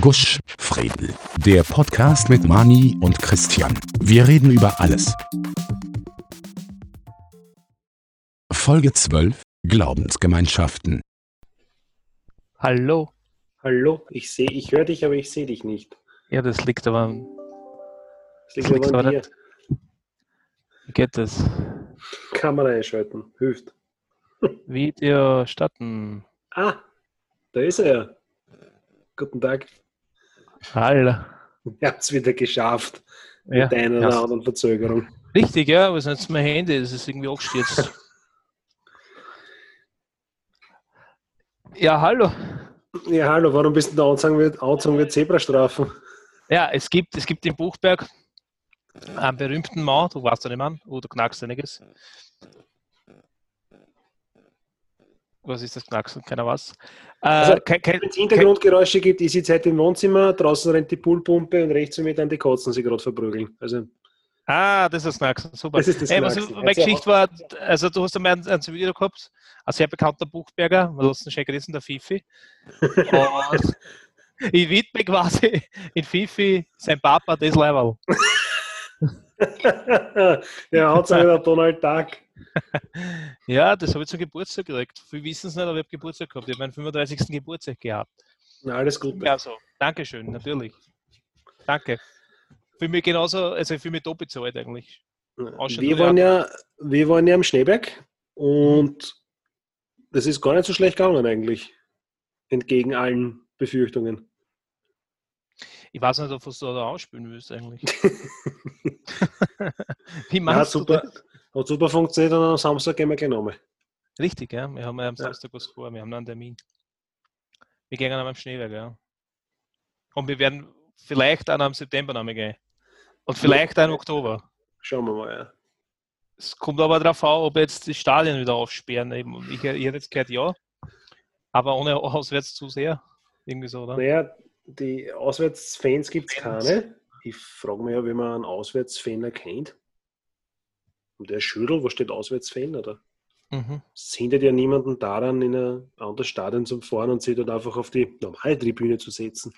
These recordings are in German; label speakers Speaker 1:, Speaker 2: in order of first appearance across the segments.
Speaker 1: Gusch, Fredel. Der Podcast mit Mani und Christian. Wir reden über alles. Folge 12. Glaubensgemeinschaften.
Speaker 2: Hallo.
Speaker 3: Hallo, ich sehe, ich höre dich, aber ich sehe dich nicht.
Speaker 2: Ja, das liegt aber.
Speaker 3: Das liegt
Speaker 2: Das liegt
Speaker 3: aber an
Speaker 2: aber
Speaker 3: dir.
Speaker 2: nicht. Wie geht das?
Speaker 3: Kamera einschalten, hilft.
Speaker 2: Video starten.
Speaker 3: Ah, da ist er ja. Guten Tag.
Speaker 2: Hallo.
Speaker 3: Ihr habt es wieder geschafft.
Speaker 2: Ja,
Speaker 3: mit einer oder anderen Verzögerung.
Speaker 2: Richtig, ja, was ist jetzt mein Handy? Das ist irgendwie abgestürzt. ja, hallo.
Speaker 3: Ja, hallo, warum bist du da angezogen wie, angezogen wie Zebrastrafen?
Speaker 2: Ja, es gibt, es gibt in Buchberg einen berühmten Mann, du weißt ja nicht Mann, oder knackst einiges. Was ist das Knacksen? Keiner was. Äh,
Speaker 3: Also, Wenn es Hintergrundgeräusche gibt, ich sitze heute im Wohnzimmer, draußen rennt die Poolpumpe und rechts mir dann die Katzen sie gerade verprügeln. Also,
Speaker 2: Ah, das ist das Knacksen, super.
Speaker 3: Das ist das
Speaker 2: Ey, was,
Speaker 3: Knacksen.
Speaker 2: meine
Speaker 3: Also,
Speaker 2: Geschichte war, also du hast einmal ein, ein Video gehabt, ein sehr bekannter Buchberger, wir lassen schon gerissen, der Fifi. Und ich widme quasi in Fifi sein Papa, das Leiberl.
Speaker 3: ja, hat es wieder Donald Duck.
Speaker 2: Ja, das habe ich zum Geburtstag gekriegt. Viele wissen es nicht, aber ich habe Geburtstag gehabt. Ich habe meinen 35. Geburtstag gehabt.
Speaker 3: Na, alles Gute.
Speaker 2: Ja, so. Dankeschön, natürlich. Danke. Für mich genauso, also für mich doppelt so alt eigentlich.
Speaker 3: Wir waren, ja, wir waren ja am Schneeberg und das ist gar nicht so schlecht gegangen eigentlich. Entgegen allen Befürchtungen.
Speaker 2: Ich weiß nicht, ob du da ausspielen willst eigentlich. Wie
Speaker 3: Ja,
Speaker 2: machst du
Speaker 3: super.
Speaker 2: das?
Speaker 3: Hat super funktioniert und am Samstag gehen wir gleich nochmal.
Speaker 2: Richtig, ja. Wir haben ja am. Samstag was vor, wir haben noch einen Termin. Wir gehen am Schneeberg, ja. Und wir werden vielleicht auch noch im September noch mal gehen. Und vielleicht auch im Oktober.
Speaker 3: Schauen wir mal. Ja.
Speaker 2: Es kommt aber darauf an, ob jetzt die Stadien wieder aufsperren. Ich, ich hätte jetzt gehört, ja. Aber ohne auswärts zu sehr. Irgendwie so, oder?
Speaker 3: Naja, die Auswärtsfans gibt es keine. Ich frage mich ja, wie man einen Auswärtsfan erkennt. Und der Schüdel, wo steht Auswärtsfan? Oder?
Speaker 2: Mhm.
Speaker 3: Es hindert ja niemanden daran, in ein anderes Stadion zu fahren und sich dort einfach auf die normale Tribüne zu setzen.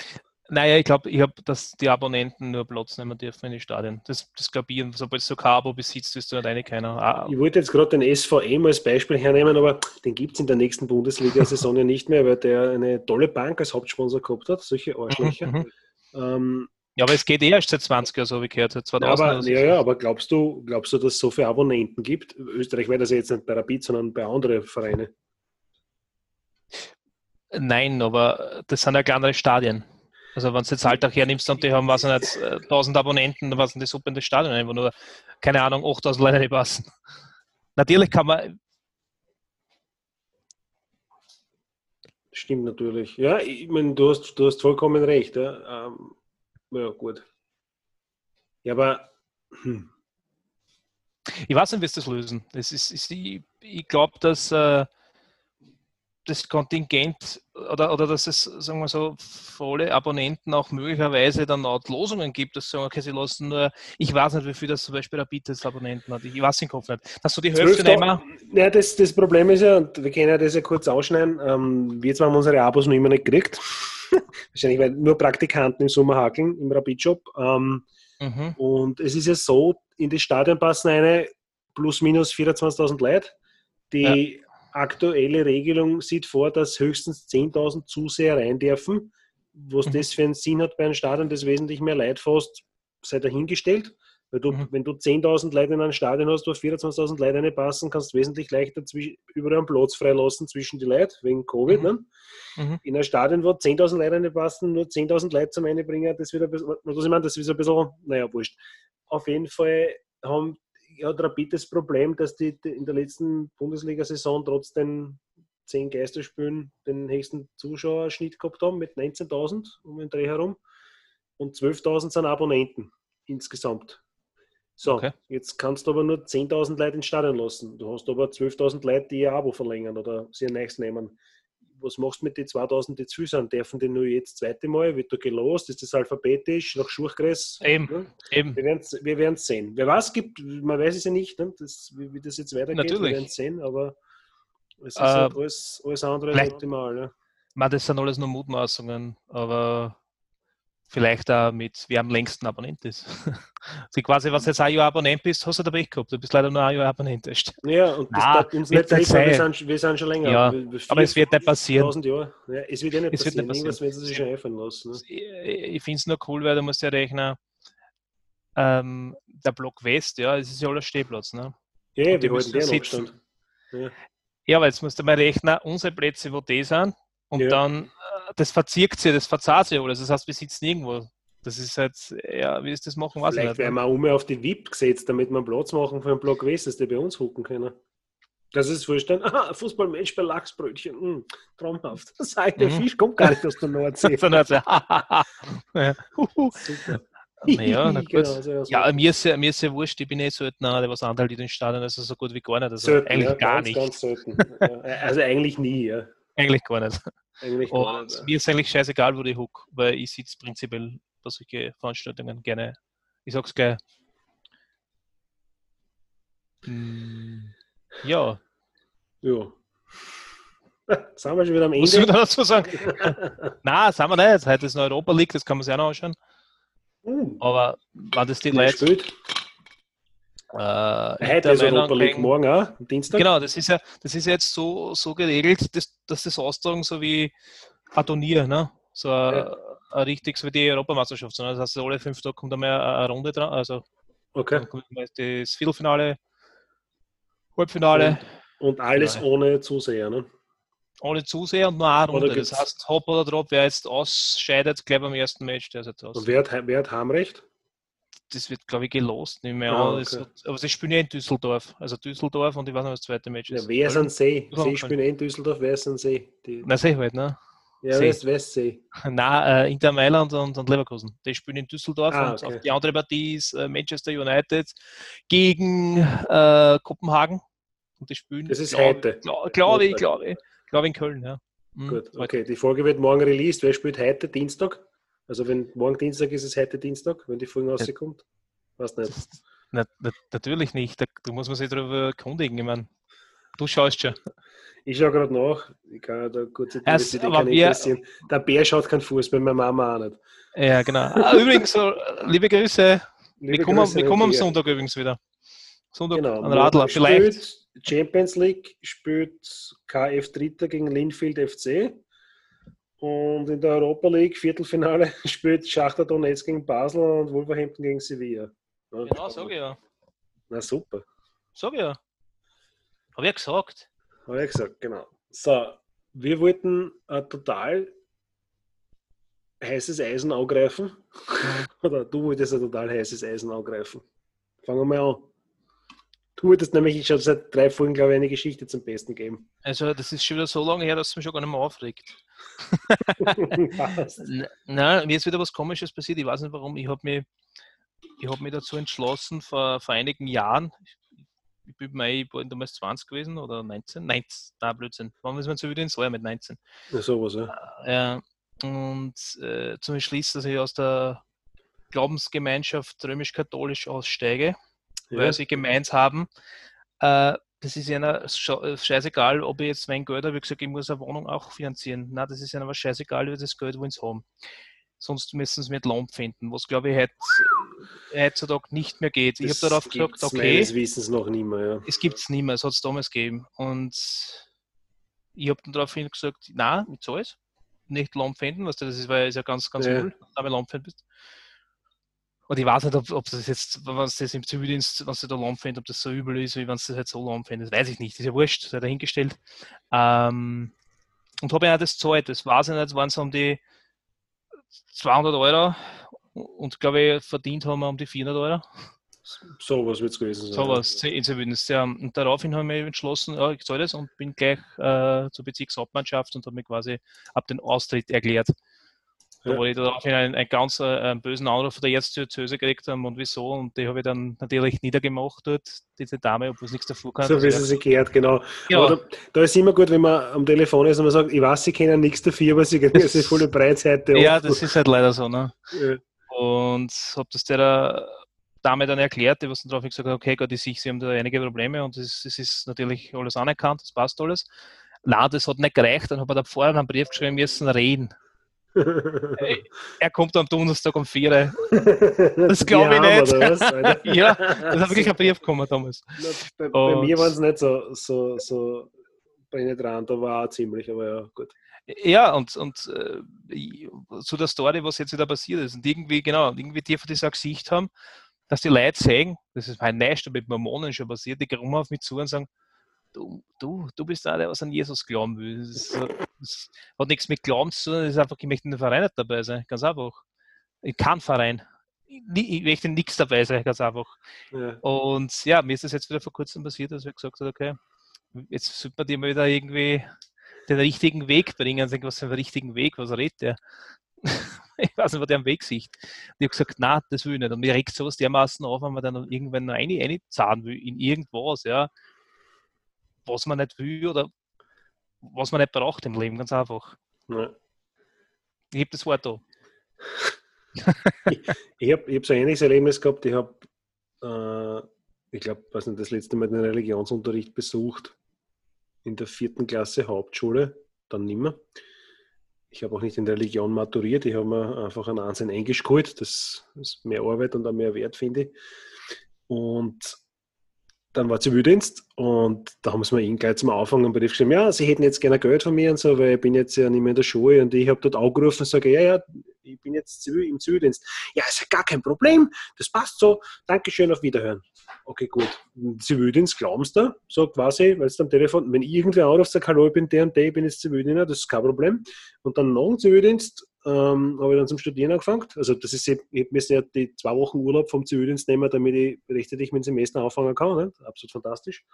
Speaker 2: Naja, ich glaube, ich hab, dass die Abonnenten nur Platz nehmen dürfen in den Stadien. Das, das glaube ich. Sobald du kein Abo besitzt, ist du nicht rein keiner. Ah,
Speaker 3: Ich wollte jetzt gerade den SVM als Beispiel hernehmen, aber den gibt es in der nächsten Bundesliga-Saison ja nicht mehr, weil der eine tolle Bank als Hauptsponsor gehabt hat, solche Arschlöcher.
Speaker 2: mhm.
Speaker 3: Ähm,
Speaker 2: Ja, aber es geht eh erst seit 20 Jahren so, habe ich gehört. Seit 2000
Speaker 3: aber,
Speaker 2: oder so.
Speaker 3: ja, ja, aber glaubst du, glaubst du, dass es so viele Abonnenten gibt? Österreich wäre das ja jetzt nicht bei Rapid, sondern bei anderen Vereinen.
Speaker 2: Nein, aber das sind ja kleinere Stadien. Also wenn du jetzt Alltag hernimmst und die haben, was nicht, äh, 1000 Abonnenten, dann was sind die super in das Stadion wo nur, keine Ahnung, 8000 Leute nicht passen. Natürlich kann man,
Speaker 3: Stimmt natürlich. Ja, ich meine, du hast, du hast vollkommen recht. Ja, ähm, ja gut. Ja, aber hm,
Speaker 2: ich weiß nicht, wie sie das lösen. Das ist, ist ich ich glaube, dass äh, das Kontingent oder, oder dass es, sagen wir so, für alle Abonnenten auch möglicherweise dann auch Losungen gibt, dass sie sagen, okay, sie lassen nur, ich weiß nicht, wie viel das zum Beispiel Rapid als Abonnenten hat, ich weiß den Kopf nicht, dass du die Hälfte
Speaker 3: 12
Speaker 2: nehmen,
Speaker 3: Ja, das, das Problem ist ja, und wir können ja das ja kurz ausschneiden, ähm, wir zwei haben unsere Abos noch immer nicht gekriegt. Wahrscheinlich, weil nur Praktikanten im Sommer hakeln im Rapid-Shop. Ähm,
Speaker 2: mhm.
Speaker 3: und es ist ja so, in die Stadion passen eine plus minus 24.000 Leute. Die aktuelle Regelung sieht vor, dass höchstens 10.000 Zuseher rein dürfen. Was
Speaker 2: Mhm.
Speaker 3: das für einen Sinn hat bei einem Stadion, das wesentlich mehr Leute fasst, sei dahingestellt. Weil du,
Speaker 2: Mhm.
Speaker 3: wenn du 10.000 Leute in einem Stadion hast, wo 24.000 Leute reinpassen, kannst du wesentlich leichter überall einen Platz freilassen zwischen die Leute, wegen Covid.
Speaker 2: Mhm.
Speaker 3: Ne?
Speaker 2: Mhm.
Speaker 3: In einem Stadion, wo 10.000 Leute reinpassen, nur 10.000 Leute zum Einbringen, das wird ein bisschen, was ich meine, das ist ein bisschen, naja, wurscht. Auf jeden Fall haben, hat Rapid das Problem, dass die in der letzten Bundesliga-Saison trotzdem 10 Geisterspielen den höchsten Zuschauerschnitt gehabt haben mit 19.000 um den Dreh herum und 12.000 sind Abonnenten insgesamt. So,
Speaker 2: Okay.
Speaker 3: jetzt kannst du aber nur 10.000 Leute ins Stadion lassen. Du hast aber 12.000 Leute, die ihr Abo verlängern oder sie ein neues nehmen. Was machst du mit den 2.000, die zu sind? Dürfen die nur jetzt das zweite Mal? Wird da gelost? Ist das alphabetisch? Nach Schuchkreis?
Speaker 2: Eben.
Speaker 3: Ne?
Speaker 2: Eben.
Speaker 3: Wir werden es wir werden's sehen. Wer weiß, gibt, man weiß es ja nicht, ne? das, wie, wie das jetzt weitergeht.
Speaker 2: Natürlich.
Speaker 3: Wir werden es sehen, aber es ist
Speaker 2: Äh,
Speaker 3: halt alles, alles andere als optimal. Ja.
Speaker 2: Man, das sind alles nur Mutmaßungen, aber vielleicht auch mit, wer am längsten Abonnent ist. Sie quasi, was jetzt ein Jahr Abonnent bist, hast du dabei gehabt. Du bist leider nur ein Jahr Abonnent.
Speaker 3: Ja, und das
Speaker 2: Nein,
Speaker 3: uns nicht treffen, wir
Speaker 2: sein.
Speaker 3: sind, wir sind schon länger.
Speaker 2: Ja,
Speaker 3: Wir- wir-
Speaker 2: aber es wird nicht passieren.
Speaker 3: 1000 Jahre. Ja, es wird ja nicht
Speaker 2: Es wird
Speaker 3: passieren.
Speaker 2: nicht
Speaker 3: Irgendwas
Speaker 2: passieren.
Speaker 3: werden sie sich schon einfallen lassen. Ne?
Speaker 2: Ich, ich finde es nur cool, weil du musst ja rechnen, ähm, der Block West, ja, es ist ja alles Stehplatz. Ne?
Speaker 3: Ja,
Speaker 2: Und die
Speaker 3: wir halten den
Speaker 2: sitzen.
Speaker 3: Abstand. Ja.
Speaker 2: Ja, aber jetzt musst du mal rechnen, unsere Plätze, wo die sind, und
Speaker 3: Ja.
Speaker 2: dann, das verzirkt sich, das verzahlt sich alles. Das heißt, wir sitzen irgendwo. Das ist halt, ja, wie ist das machen, weiß ich
Speaker 3: Vielleicht werden wir auch um auf die VIP gesetzt, damit wir Platz machen für einen Block West, dass die bei uns hucken können. Das ist vorstellen, aha, ein Fußballmatch bei Lachsbrötchen, mm, traumhaft. Das heißt, der
Speaker 2: Mhm.
Speaker 3: Fisch kommt gar nicht aus der Nordsee.
Speaker 2: Dann hat sie, ja.
Speaker 3: Super.
Speaker 2: Naja, na gut.
Speaker 3: Genau, so, so.
Speaker 2: Ja, mir ist, ja, mir ist ja wurscht, ich bin eh selten einer, der was anhält in den Stadion, also so gut wie gar nicht. Also
Speaker 3: Selten,
Speaker 2: eigentlich
Speaker 3: ja,
Speaker 2: gar
Speaker 3: ganz,
Speaker 2: nicht.
Speaker 3: Ganz. Ja, also eigentlich nie, ja.
Speaker 2: Eigentlich gar nicht.
Speaker 3: Eigentlich
Speaker 2: Und
Speaker 3: nicht.
Speaker 2: mir ist eigentlich scheißegal, wo ich huck, weil ich sitze prinzipiell bei solchen Veranstaltungen gerne. Ich sag's gleich. Hm, Ja,
Speaker 3: Ja. Sind wir schon wieder am
Speaker 2: was soll ich
Speaker 3: Ende?
Speaker 2: da dazu sagen? Nein, sind wir nicht. Heute ist noch Europa League, das kann man sich auch noch anschauen.
Speaker 3: Uh,
Speaker 2: Aber wann das die Leute. Äh,
Speaker 3: Heute ist Europa League,
Speaker 2: gegen-
Speaker 3: morgen auch, Dienstag.
Speaker 2: Genau, das ist ja, das ist ja jetzt so, so geregelt, dass, dass das austragen so wie ein Turnier, ne? So ein,
Speaker 3: Ja.
Speaker 2: ein richtig so wie die Europameisterschaft. sondern Das heißt, alle fünf Tage kommt einmal eine, eine Runde dran. Also
Speaker 3: Okay.
Speaker 2: das Viertelfinale, Halbfinale,
Speaker 3: Und alles
Speaker 2: Ja.
Speaker 3: ohne Zuseher, ne?
Speaker 2: ohne Zuseher und nur eine Runde. Das heißt, Hop oder Drop, wer jetzt ausscheidet, gleich beim ersten Match, der ist jetzt aus.
Speaker 3: Und wer hat, wer hat Heimrecht?
Speaker 2: Das wird, glaube ich, gelost, nicht mehr
Speaker 3: Ah,
Speaker 2: an. Das
Speaker 3: okay.
Speaker 2: wird- Aber sie spielen ja in Düsseldorf. Also Düsseldorf und ich weiß nicht, was das zweite Match
Speaker 3: Ja,
Speaker 2: ist.
Speaker 3: wer ist ein See?
Speaker 2: Ja,
Speaker 3: spielen in Düsseldorf, wer ist ein See? Die,
Speaker 2: Na, sehe halt, ne?
Speaker 3: ja,
Speaker 2: See.
Speaker 3: West, Westsee.
Speaker 2: Nein, äh, Inter Mailand und, und Leverkusen. Die spielen in Düsseldorf
Speaker 3: Ah,
Speaker 2: und
Speaker 3: okay.
Speaker 2: auf die andere Partie ist äh, Manchester United gegen äh, Kopenhagen. Und die spielen.
Speaker 3: Das ist
Speaker 2: glaub-
Speaker 3: heute.
Speaker 2: Glaube glaub ich, glaube ich, glaube in Köln, ja. Mhm,
Speaker 3: Gut,
Speaker 2: heute.
Speaker 3: okay. Die Folge wird morgen released. Wer spielt heute Dienstag? Also wenn morgen Dienstag ist, ist es heute Dienstag, wenn die Folge rauskommt. Weiß nicht.
Speaker 2: Na, na, natürlich nicht. Da, da muss man sich darüber erkundigen. Ich meine, du schaust schon.
Speaker 3: Ich schaue gerade nach. Ich kann da kurz die
Speaker 2: Es-
Speaker 3: Idee
Speaker 2: aber
Speaker 3: kann
Speaker 2: wir-
Speaker 3: interessieren. Der Bär schaut keinen Fußball, meine Mama auch nicht.
Speaker 2: Ja, genau. Ah, übrigens, so, liebe Grüße.
Speaker 3: Liebe
Speaker 2: Wir kommen,
Speaker 3: Grüße
Speaker 2: wir kommen am. Sonntag übrigens wieder. Sonntag
Speaker 3: Genau.
Speaker 2: an Radler. Vielleicht.
Speaker 3: Champions League spielt KF Dritter gegen Linfield FC. Und in der Europa League Viertelfinale spielt Schachter Donetsk gegen Basel und Wolverhampton gegen Sevilla. Ja,
Speaker 2: Genau, sag ich ja.
Speaker 3: Na super.
Speaker 2: Sag ich ja. Habe ich ja gesagt.
Speaker 3: Habe ich gesagt, genau. So, wir wollten ein total heißes Eisen angreifen. Oder du wolltest ein total heißes Eisen angreifen. Fangen wir mal an. Du wolltest nämlich schon seit drei Folgen, glaube ich, eine Geschichte zum Besten geben.
Speaker 2: Also, das ist schon wieder so lange her, dass es mich schon gar nicht mehr aufregt. Nein, mir ist wieder was Komisches passiert. Ich weiß nicht warum. Ich habe mich, ich hab mich dazu entschlossen, vor, vor einigen Jahren, ich bin mir, ich war damals 20 gewesen oder 19, 19, nein, Blödsinn. Wann ist man so wieder ins Jahr mit 19?
Speaker 3: Ja, sowas, ja.
Speaker 2: Ja, und äh, zum Entschließen, dass ich aus der Glaubensgemeinschaft römisch-katholisch aussteige, weil
Speaker 3: ja.
Speaker 2: sie gemeint haben, äh, das ist ihnen äh, scheißegal, ob ich jetzt mein Geld habe. Ich gesagt, ich muss eine Wohnung auch finanzieren. Na, das ist ihnen aber scheißegal, wie das Geld wollen sie haben. Sonst müssen sie mit Lohn finden, was glaube ich heut, heutzutage nicht mehr geht. Ich habe
Speaker 3: Das
Speaker 2: darauf gesagt, okay,
Speaker 3: Meines Wissens noch nie mehr, ja.
Speaker 2: es gibt es nicht mehr, es hat es damals gegeben. Und ich habe dann daraufhin gesagt, nein, ich zahle es. Nicht Lohn finden, was das ist, weil ist ja ganz, ganz
Speaker 3: Ja.
Speaker 2: null, wenn du Lohn bist. Und ich weiß nicht, ob, ob das jetzt, wenn es das im Zivildienst, wenn du da Lohn findest, ob das so übel ist, wie wenn es das halt so Lohn findest, weiß ich nicht. ist ja wurscht, sei dahingestellt. Ähm, und habe ja das gezahlt. Das weiß ich nicht, waren es um die 200 Euro und glaube ich, verdient haben wir um die 400 Euro.
Speaker 3: Sowas wird es gewesen sein.
Speaker 2: Sowas, in Zivildienst, ja. Und daraufhin habe ich mich entschlossen, ja, ich zahle das und bin gleich äh, zur Bezirkshauptmannschaft und habe mich quasi ab den Austritt erklärt. Da
Speaker 3: Ja.
Speaker 2: wo ich daraufhin einen, einen ganz äh, bösen Anruf von der Erzdiözese gekriegt haben und wieso. Und die habe ich dann natürlich niedergemacht dort, diese Dame, obwohl es nichts davor kann.
Speaker 3: So wie sie sich gehört, genau.
Speaker 2: Ja.
Speaker 3: Aber da, da ist immer gut, wenn man am Telefon ist und man sagt, ich weiß, sie kennen nichts dafür, aber sie kriegen eine volle Breitseite.
Speaker 2: ja, das ist halt leider so. Ne?
Speaker 3: Ja.
Speaker 2: Und habe das der Dame dann erklärt, die was dann darauf gesagt hat, okay, Gott, ich sehe, sie haben da einige Probleme und es es ist natürlich alles anerkannt, das passt alles. Nein, das hat nicht gereicht, dann habe ich da vorher einen Brief geschrieben müssen, reden. er kommt am Donnerstag um 4 Das glaube ich nicht. Was, ja, das hat wirklich ein Brief gekommen damals.
Speaker 3: Na, bei, bei, mir waren es nicht so, so, so penetrant, aber auch ziemlich, aber ja, gut.
Speaker 2: Ja, und, und äh, zu der Story, was jetzt wieder passiert ist. Und irgendwie, genau, irgendwie die von dieser Gesicht haben, dass die Leute sehen, das ist mein Nächster mit Mormonen schon passiert, die kommen auf mich zu und sagen, du, du, du bist einer, der was an Jesus glauben will. Das, das hat nichts mit Glauben zu tun, das ist einfach, ich möchte in der Verein nicht dabei sein, ganz einfach. In keinem Verein. Ich möchte nichts dabei sein, ganz einfach. Ja. Und ja, mir ist das jetzt wieder vor kurzem passiert, dass wir gesagt haben, okay, jetzt sollte man die mal wieder irgendwie den richtigen Weg bringen. Und denke, was für einen richtigen Weg, was redet der? ich weiß nicht, was der am Weg sieht. Und ich habe gesagt, nein, das will ich nicht. Und mir regt sowas dermaßen auf, wenn man dann irgendwann noch eine, eine zahlen will in irgendwas, ja, was man nicht will oder was man nicht braucht im Leben, ganz einfach. Ja. Ich habe das Wort da.
Speaker 3: ich ich habe hab so ein ähnliches Erlebnis gehabt. Ich habe, äh, ich glaube, das letzte Mal den Religionsunterricht besucht in der vierten Klasse Hauptschule, dann nimmer. Ich habe auch nicht in der Religion maturiert, ich habe mir einfach einen Ansehen Englisch geholt. Das ist mehr Arbeit und auch mehr Wert, finde ich. Und dann war Zivildienst und da haben sie mir gleich zum Anfang einen Brief geschrieben, ja, sie hätten jetzt gerne Geld von mir und so, weil ich bin jetzt ja nicht mehr in der Schule und ich habe dort angerufen und sage, ja, ja, ich bin jetzt im Zivildienst. Ja, ist ja gar kein Problem, das passt so, Dankeschön, auf Wiederhören. Okay, gut. Zivildienst, glaubst du? So quasi, weil es am Telefon, wenn irgendwer anruft, sagt, hallo, ich bin der und der, ich bin jetzt Zivildiener, das ist kein Problem. Und dann nach dem Zivildienst ähm, habe ich dann zum Studieren angefangen. Also das ist, ich müsste ja die zwei Wochen Urlaub vom Zivildienst nehmen, damit ich rechtzeitig mit dem Semester anfangen kann. Nicht? Absolut fantastisch.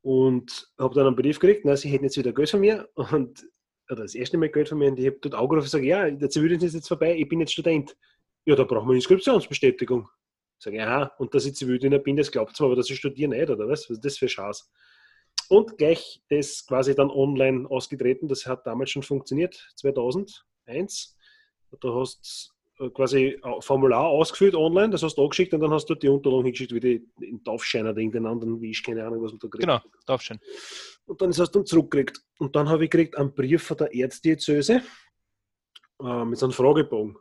Speaker 3: Und habe dann einen Brief gekriegt, na, sie hätten jetzt wieder Geld von mir und oder das erste Mal Geld von mir und ich habe dort angerufen und gesagt, ja, der Zivildienst ist jetzt vorbei, ich bin jetzt Student. Ja, da brauchen wir Inskriptionsbestätigung. Sage, ja, und dass ich Zivildiener bin, das glaubt man, aber dass ich studiere nicht, oder was? Was ist das für Chance? Und gleich das quasi dann online ausgetreten, das hat damals schon funktioniert, 2000 eins. Da hast du äh, quasi ein Formular ausgefüllt online, das hast du angeschickt und dann hast du die Unterlagen hingeschickt, wie die in Taufschein oder irgendeinen anderen, wie ich keine Ahnung, was man da kriegt.
Speaker 2: Genau, Taufschein.
Speaker 3: Und dann ist das dann zurückgekriegt. Und dann habe ich gekriegt einen Brief von der Erzdiözese äh, mit so einem Fragebogen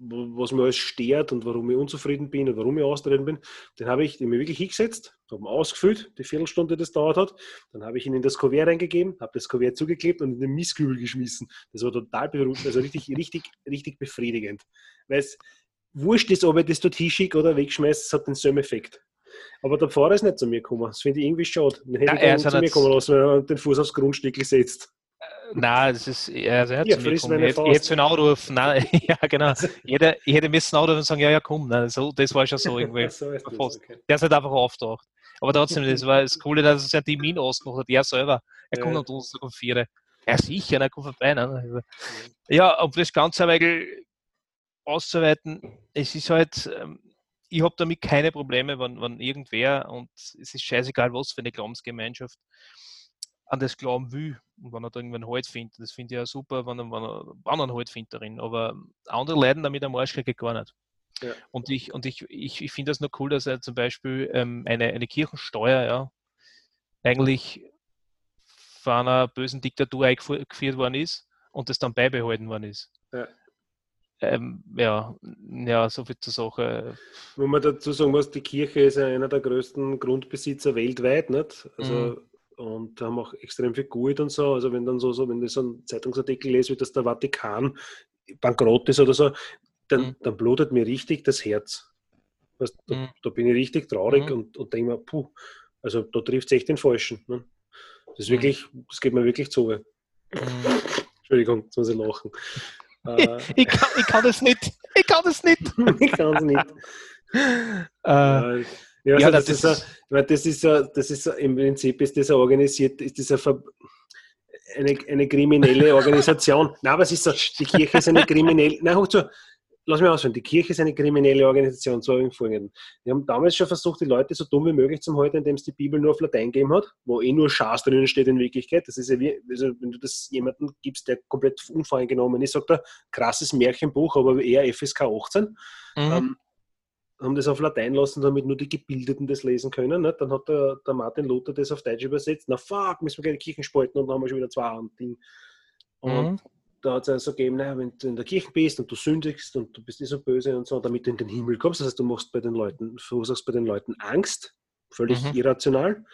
Speaker 3: was mir alles stört und warum ich unzufrieden bin und warum ich austreten bin, den habe ich mir wirklich hingesetzt, habe ihn ausgefüllt, die Viertelstunde, das dauert hat. Dann habe ich ihn in das Kuvert reingegeben, habe das Kuvert zugeklebt und in den Mistkübel geschmissen. Das war total beruhigend, also richtig, richtig, richtig befriedigend. Weil es wurscht ist, ob ich das dort hinschicke oder wegschmeiße, es hat denselben Effekt. Aber der Pfarrer ist nicht zu mir gekommen. Das finde ich irgendwie schade. Dann hätte ja, ich dann zu mir kommen lassen, wenn er den Fuß aufs Grundstück setzt.
Speaker 2: Nein, das ist, also er hat ja, zu mir gekommen. Ich, hätte so einen Anruf, nein, ja genau. Jeder, ich hätte müssen anrufen und sagen, ja, ja, komm, nein, so, das war schon so irgendwie. so ist das, okay. Der ist halt einfach auftaucht. Aber trotzdem, das war das Coole, dass es ja die Min ausgemacht hat, er selber. Er ja. kommt am Donnerstag um vier. Ja, sicher, er kommt vorbei. Ne? Ja, um das Ganze aber auszuweiten, es ist halt, ähm, ich habe damit keine Probleme, wenn, wenn irgendwer, und es ist scheißegal, was für eine Glaubensgemeinschaft, an das glauben will und wenn er da irgendwann Halt findet. Das finde ich ja super, wenn er, wenn er, wenn er einen Halt findet darin. Aber andere leiden damit am Arsch gar nicht. Ja. Und ich, und ich, ich, ich finde das nur cool, dass er zum Beispiel ähm, eine, eine Kirchensteuer ja, eigentlich von einer bösen Diktatur eingeführt worden ist und das dann beibehalten worden ist. Ja. Ähm, ja, ja, so viel zur Sache.
Speaker 3: Wo man dazu sagen muss, die Kirche ist ja einer der größten Grundbesitzer weltweit, nicht? Also mhm und haben auch extrem viel Gut und so. Also wenn dann so, so wenn ich so einen Zeitungsartikel lese, wie dass der Vatikan bankrott ist oder so, dann, mhm. dann blutet mir richtig das Herz. Weißt, da, mhm. da, bin ich richtig traurig mhm. und, und denke mir, puh, also da trifft es echt den Falschen. Ne? Das ist mhm. wirklich, das geht mir wirklich zu. Mhm. Entschuldigung, jetzt muss ich lachen.
Speaker 2: Ich, ich, kann, ich kann das nicht. Ich kann das nicht.
Speaker 3: ich kann es nicht. Äh, ja, also ja das, das, ist, a, das ist a, das ist im Prinzip ist das organisiert, ist das eine, eine kriminelle Organisation. Nein, aber es ist so, die Kirche ist eine kriminelle, nein, hoch zu, lass mich ausführen, die Kirche ist eine kriminelle Organisation, so im Folgenden. Wir haben damals schon versucht, die Leute so dumm wie möglich zu halten, indem es die Bibel nur auf Latein gegeben hat, wo eh nur Schaß drinnen steht in Wirklichkeit. Das ist ja wie, also wenn du das jemandem gibst, der komplett unvoreingenommen ist, sagt er, krasses Märchenbuch, aber eher FSK 18. Mhm. Ähm, haben das auf Latein lassen, damit nur die Gebildeten das lesen können. Nicht? Dann hat der, der, Martin Luther das auf Deutsch übersetzt. Na fuck, müssen wir gleich die Kirchen spalten und dann haben wir schon wieder zwei Ding. Und mhm. da hat es also gegeben, naja, wenn du in der Kirche bist und du sündigst und du bist nicht so böse und so, damit du in den Himmel kommst. Das heißt, du machst bei den Leuten, verursachst bei den Leuten Angst, völlig
Speaker 2: Mhm.
Speaker 3: irrational.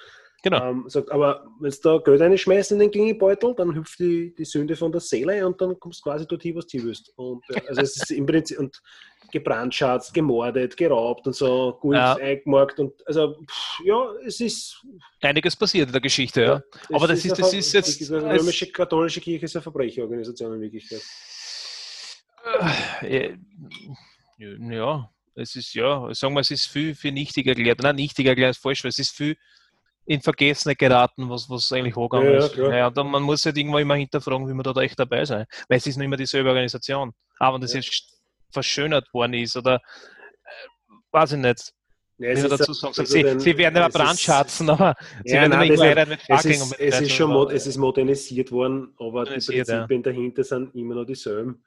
Speaker 2: Genau.
Speaker 3: Ähm, sagt, aber wenn du da Geld reinschmeißt in den Klingelbeutel, dann hüpft die, die Sünde von der Seele und dann kommst du quasi dorthin, was du willst. Und, äh, also es ist im Prinzip und gebrandschatzt, gemordet, geraubt und so, gut
Speaker 2: Ja.
Speaker 3: eingemarkt und also pff, ja, es ist.
Speaker 2: Einiges passiert in der Geschichte, ja. Aber das ist-
Speaker 3: eine
Speaker 2: das ist jetzt-
Speaker 3: Die römische katholische Kirche ist eine Verbrecherorganisation in Wirklichkeit.
Speaker 2: Äh, Ja, es ist ja, sagen wir, es ist viel für nichtig erklärt. Nein, nichtig erklärt ist falsch, weil es ist viel in Vergessenheit geraten, was, was eigentlich hochgegangen
Speaker 3: Ja, ja,
Speaker 2: ist. Ja, und dann, man muss halt irgendwo immer hinterfragen, wie man da echt dabei sein. Weil es ist nicht immer dieselbe Organisation. Aber das
Speaker 3: Ja.
Speaker 2: jetzt verschönert worden ist oder äh, weiß ich nicht,
Speaker 3: Ja, es
Speaker 2: dazu
Speaker 3: ein-
Speaker 2: sagt.
Speaker 3: also
Speaker 2: Sie,
Speaker 3: den-
Speaker 2: sie werden
Speaker 3: es ist-
Speaker 2: brandschatzen, aber sie
Speaker 3: Ja,
Speaker 2: werden
Speaker 3: nein, ist-
Speaker 2: irgendwo mit
Speaker 3: Es
Speaker 2: Fackeln und
Speaker 3: ist, es, ist schon mod, es ist modernisiert worden, aber die
Speaker 2: Modernisiert, ja.
Speaker 3: Prinzipien dahinter sind immer noch dieselben.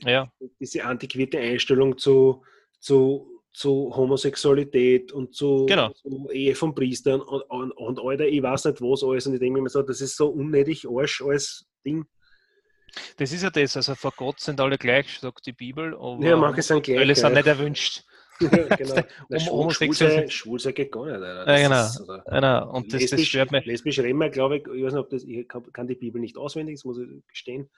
Speaker 2: Ja,
Speaker 3: Diese antiquierte Einstellung zu, zu, zu Homosexualität und zu,
Speaker 2: Genau.
Speaker 3: zu Ehe von Priestern und, und, und Alter, ich weiß nicht was alles. Und ich denke mir so, das ist so unnötig Arsch als Ding.
Speaker 2: Das ist ja das. Also vor Gott sind alle gleich, sagt die Bibel. Aber
Speaker 3: Ja, manche sind gleich.
Speaker 2: Alle sind nicht erwünscht.
Speaker 3: ja, genau. Na,
Speaker 2: Um-
Speaker 3: schwul,
Speaker 2: homosexuell
Speaker 3: schwul,
Speaker 2: sind-
Speaker 3: sein, schwul sein geht gar nicht. Alter.
Speaker 2: Ja, genau.
Speaker 3: ist, oder,
Speaker 2: Genau. Und das, das
Speaker 3: lesbisch,
Speaker 2: stört mich.
Speaker 3: lesbisch reden wir, glaube ich, ich weiß nicht, ob das, ich kann, die Bibel nicht auswendig, das muss ich gestehen.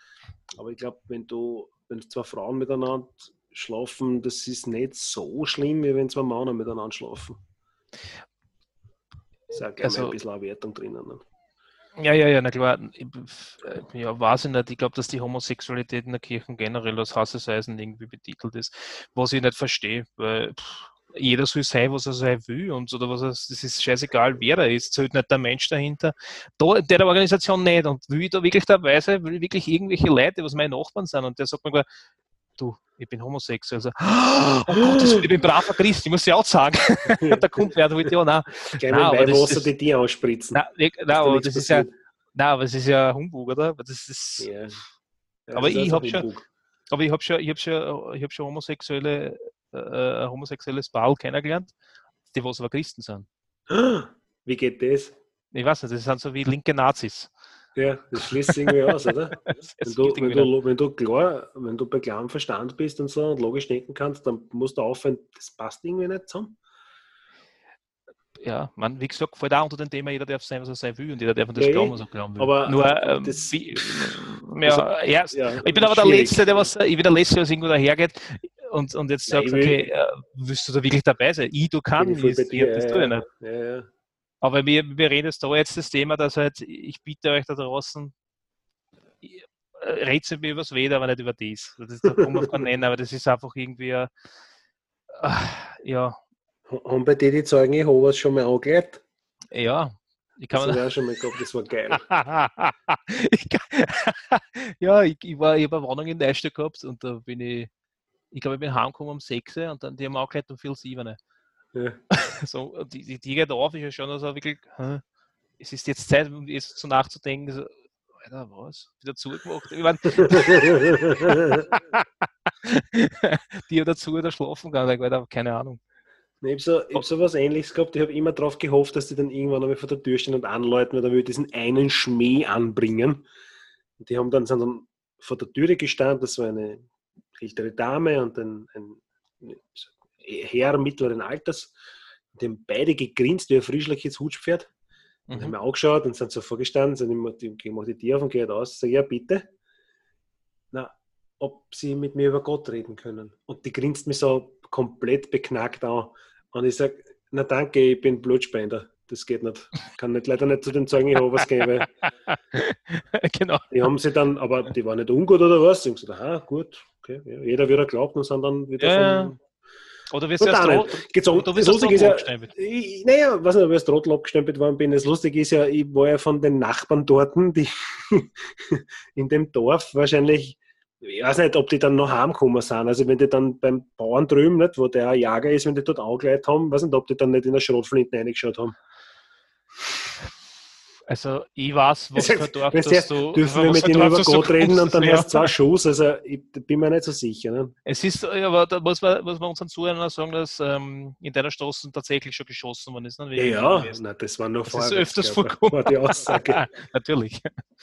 Speaker 3: Aber ich glaube, wenn du, wenn zwei Frauen miteinander schlafen, das ist nicht so schlimm, wie wenn zwei Männer miteinander schlafen. Ist ja gerne
Speaker 2: Also-
Speaker 3: ein bisschen eine Wertung drinnen.
Speaker 2: Ja, ja, ja, na klar. Äh, Ja, weiß ich nicht. Ich glaube, dass die Homosexualität in der Kirche generell als Hasseseisen irgendwie betitelt ist, was ich nicht verstehe, weil jeder soll sein, was er sein will und oder was er, das ist scheißegal, wer er ist, zählt nicht der Mensch dahinter. Da, der Organisation nicht und will da wirklich dabei sein, will ich wirklich irgendwelche Leute, was meine Nachbarn sind und der sagt mir du, ich bin homosexuell. Also, oh Gott, das, ich bin braver Christ, ich muss ja auch sagen. kommt wer, da wollte ich auch, nein.
Speaker 3: Gleich
Speaker 2: Nein,
Speaker 3: mit
Speaker 2: das-
Speaker 3: Weihwasser
Speaker 2: das-
Speaker 3: die dir ausspritzen.
Speaker 2: Nein, nein, aber das ist ja, nein, aber es ist ja Humbug, oder? Aber Das ist,
Speaker 3: Ja. Ja,
Speaker 2: Aber
Speaker 3: das ist
Speaker 2: ich hab schon- aber ich habe schon, ich habe schon, ich habe schon homosexuelle, äh, ein homosexuelles Paar kennengelernt, die was aber Christen sind.
Speaker 3: Wie geht das?
Speaker 2: Ich weiß nicht, das sind so wie linke Nazis.
Speaker 3: Ja, das schließt sich irgendwie aus, oder? Wenn du, wenn, du, wenn, du klar, wenn du bei klarem Verstand bist und so und logisch denken kannst, dann musst du aufhören, das passt irgendwie nicht zusammen.
Speaker 2: ja, man, wie gesagt, fällt auch unter dem Thema, jeder darf sein, was er sein will und jeder darf an das
Speaker 3: Ja,
Speaker 2: glauben,
Speaker 3: eh.
Speaker 2: was er glauben will.
Speaker 3: Aber
Speaker 2: Nur, ähm,
Speaker 3: das-
Speaker 2: wie, ja, ja,
Speaker 3: Ja,
Speaker 2: ich bin aber der
Speaker 3: schwierig.
Speaker 2: Letzte, der was, ich bin der Letzte, was irgendwo dahergeht und, und jetzt
Speaker 3: Nein,
Speaker 2: sagt, okay, äh, willst du da wirklich dabei sein? Ich, du kannst,
Speaker 3: ich
Speaker 2: ich, das
Speaker 3: ja,
Speaker 2: tue ich
Speaker 3: ja.
Speaker 2: nicht.
Speaker 3: Ja, ja.
Speaker 2: Aber wir, wir reden jetzt da jetzt das Thema, dass halt, ich bitte euch da draußen, äh, redet mir über das Wetter, aber nicht über das. Das ist, kann keinen nennen, aber das ist einfach irgendwie, äh, ah, ja,
Speaker 3: Haben bei dir die Zeugen Jehovas schon mal angelegt?
Speaker 2: ja, ich kann
Speaker 3: Das
Speaker 2: mir
Speaker 3: habe ich schon mal gehabt, das war geil.
Speaker 2: ich kann, ja, ich, ich, war, ich habe eine Wohnung in Neustadt gehabt und da bin ich, ich glaube, ich bin heimgekommen um 6 Uhr und dann die haben auch gleich um viel 7
Speaker 3: Ja.
Speaker 2: so, und die, die, geht auf, ist ja schon also wirklich, hä, es ist jetzt Zeit, um jetzt so nachzudenken, so, Alter, was? Wieder zugemacht? Ich mein, die hat dazu oder schlafen gegangen, ich Alter, keine Ahnung.
Speaker 3: Ich habe so, ich hab so was ähnliches gehabt. Ich habe immer darauf gehofft, dass die dann irgendwann einmal vor der Tür stehen und anläuten, weil dann will ich diesen einen Schmäh anbringen. Und die haben dann, sind dann vor der Türe gestanden, das war eine ältere Dame und ein, ein Herr mittleren Alters. Die haben beide gegrinst wie ein frischliches Hutschpferd. Und haben
Speaker 2: Mhm.
Speaker 3: mir angeschaut und sind so vorgestanden, sind immer, die, ich mache die Tür auf und gehe raus. Sag, ja, bitte. Na, ob sie mit mir über Gott reden können. Und die grinst mich so komplett beknackt an. Und ich sage, na danke, ich bin Blutspender. Das geht nicht. Ich kann nicht, leider nicht zu den Zeugen Jehovas gehen, weil
Speaker 2: genau.
Speaker 3: die haben sie dann, aber die waren nicht ungut oder was. Die haben gesagt, aha, gut, okay. Ja, jeder wieder glaubt und sind dann wieder
Speaker 2: Ja,
Speaker 3: von,
Speaker 2: Oder wirst du erst rot,
Speaker 3: gezogen.
Speaker 2: du
Speaker 3: Das
Speaker 2: wirst erst
Speaker 3: Lustige ist ja, ich, naja, weiß nicht, ob ich als Trottel abgestempelt worden bin. Das Lustige ist ja, ich war ja von den Nachbarn dort, die in dem Dorf wahrscheinlich, ich weiß nicht, ob die dann noch heimgekommen sind. Also wenn die dann beim Bauern drüben, nicht, wo der Jager ist, wenn die dort angeleitet haben, weiß nicht, ob die dann nicht in der Schrotflinte reingeschaut haben.
Speaker 2: Also, ich weiß, was für Dorf,
Speaker 3: Weißt
Speaker 2: dass
Speaker 3: du,
Speaker 2: du.
Speaker 3: dürfen wir mit
Speaker 2: Dorf
Speaker 3: über
Speaker 2: du
Speaker 3: Gott reden und dann
Speaker 2: ja.
Speaker 3: erst zwei Schuss. Also ich bin mir nicht so sicher. Ne?
Speaker 2: Es ist, ja, aber da muss man, muss man unseren Zuhörern sagen, dass ähm, in deiner Straße tatsächlich schon geschossen worden ist. Ne?
Speaker 3: Ja, na, das war noch
Speaker 2: Das
Speaker 3: vorher.
Speaker 2: ist öfters.
Speaker 3: War die Aussage.
Speaker 2: Natürlich.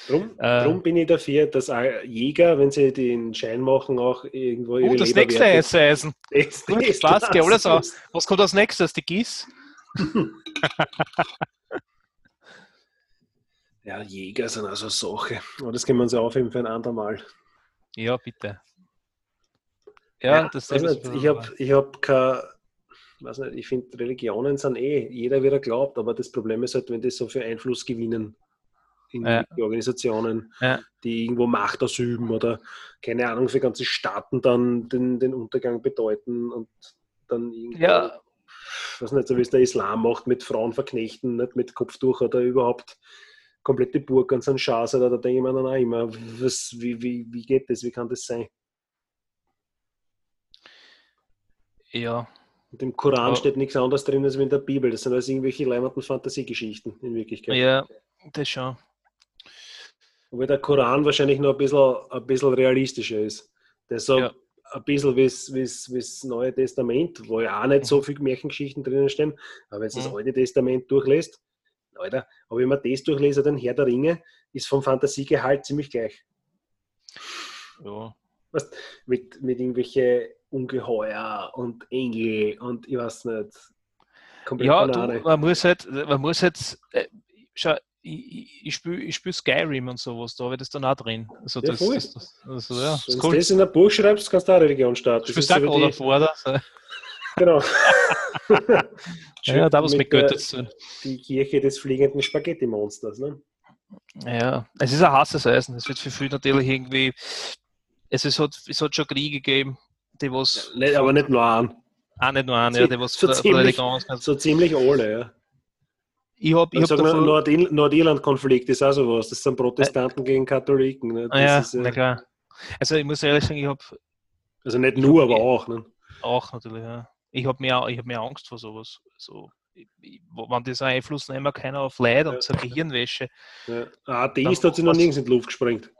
Speaker 3: Drum,
Speaker 2: Äh.
Speaker 3: drum bin ich dafür, dass Jäger, wenn sie den Schein machen, auch irgendwo ihre
Speaker 2: Oh, das
Speaker 3: Leber
Speaker 2: nächste. Eiseisen.
Speaker 3: Das, das
Speaker 2: passt, geh alles aus. Was kommt als nächstes? Die Gieß?
Speaker 3: Ja, Jäger sind also Sache. Aber das können wir uns ja aufheben für ein andermal.
Speaker 2: Ja, bitte. Ja, das
Speaker 3: weiß nicht, ich habe ich hab kein, weiß nicht, ich finde, Religionen sind eh, jeder wieder glaubt, aber das Problem ist halt, wenn die so viel Einfluss gewinnen in
Speaker 2: Ja.
Speaker 3: die Organisationen,
Speaker 2: Ja.
Speaker 3: die irgendwo Macht ausüben oder keine Ahnung, für ganze Staaten dann den, den Untergang bedeuten und dann irgendwie,
Speaker 2: Ja,
Speaker 3: weiß nicht, so wie es der Islam macht, mit Frauen verknechten, nicht mit Kopftuch oder überhaupt komplette Burg so ein Schaß, da denke ich mir dann auch immer, was, wie, wie, wie geht das, wie kann das sein?
Speaker 2: ja.
Speaker 3: Und im Koran
Speaker 2: Aber-
Speaker 3: steht nichts anderes drin als in der Bibel. Das sind also irgendwelche leimenden Fantasiegeschichten in Wirklichkeit.
Speaker 2: Ja, das schon.
Speaker 3: Wobei der Koran wahrscheinlich noch ein bisschen, ein bisschen realistischer ist. Der ist so
Speaker 2: Ja.
Speaker 3: ein bisschen wie das Neue Testament, wo ja auch nicht so viele Märchengeschichten drinnen stehen. Aber wenn du das
Speaker 2: Mhm.
Speaker 3: Alte Testament durchlässt, Alter, aber wenn man das durchlese, den Herr der Ringe, ist vom Fantasiegehalt ziemlich gleich.
Speaker 2: Ja.
Speaker 3: Mit, mit irgendwelche Ungeheuer und Engel und ich weiß nicht. Komplett
Speaker 2: Ja, du, man muss halt, man muss halt, äh, schau, ich, ich, spiele ich spiel Skyrim und sowas, da ich das dann auch drin. Also
Speaker 3: Ja,
Speaker 2: das, das, das, also, ja,
Speaker 3: Wenn
Speaker 2: ist
Speaker 3: du
Speaker 2: cool.
Speaker 3: das in ein Buch schreibst, kannst du auch eine Religion starten.
Speaker 2: Ich Sack
Speaker 3: wie
Speaker 2: oder vor,
Speaker 3: Genau.
Speaker 2: Ja, da was mit Goethe zu tun.
Speaker 3: Die Kirche des fliegenden Spaghetti-Monsters. Ne?
Speaker 2: Ja, es ist ein heißes Eisen. Es wird für viele natürlich irgendwie, es, ist, hat, es hat schon Kriege gegeben, die was,
Speaker 3: Nicht, aber nicht nur einen.
Speaker 2: auch nicht nur eine,
Speaker 3: so-
Speaker 2: ja, die was
Speaker 3: so
Speaker 2: der
Speaker 3: ziemlich-
Speaker 2: ganz-
Speaker 3: So ziemlich alle. Ja.
Speaker 2: Ich habe ich hab davon-
Speaker 3: Nordir Nordirland-Konflikt ist auch sowas. Das sind Protestanten gegen Katholiken. Ne?
Speaker 2: Ah ja,
Speaker 3: ist, äh,
Speaker 2: na klar. Also ich muss ehrlich sagen, ich habe
Speaker 3: also nicht
Speaker 2: ich
Speaker 3: nur,
Speaker 2: hab-
Speaker 3: aber auch. Ne?
Speaker 2: auch natürlich, ja. Ich habe mehr, ich hab mehr Angst vor sowas. So, ich, ich, wenn das einen Einfluss nehmen kann auf Leid und so Gehirnwäsche.
Speaker 3: Ja. Ein Atheist hat sich noch nirgends in die Luft gesprengt,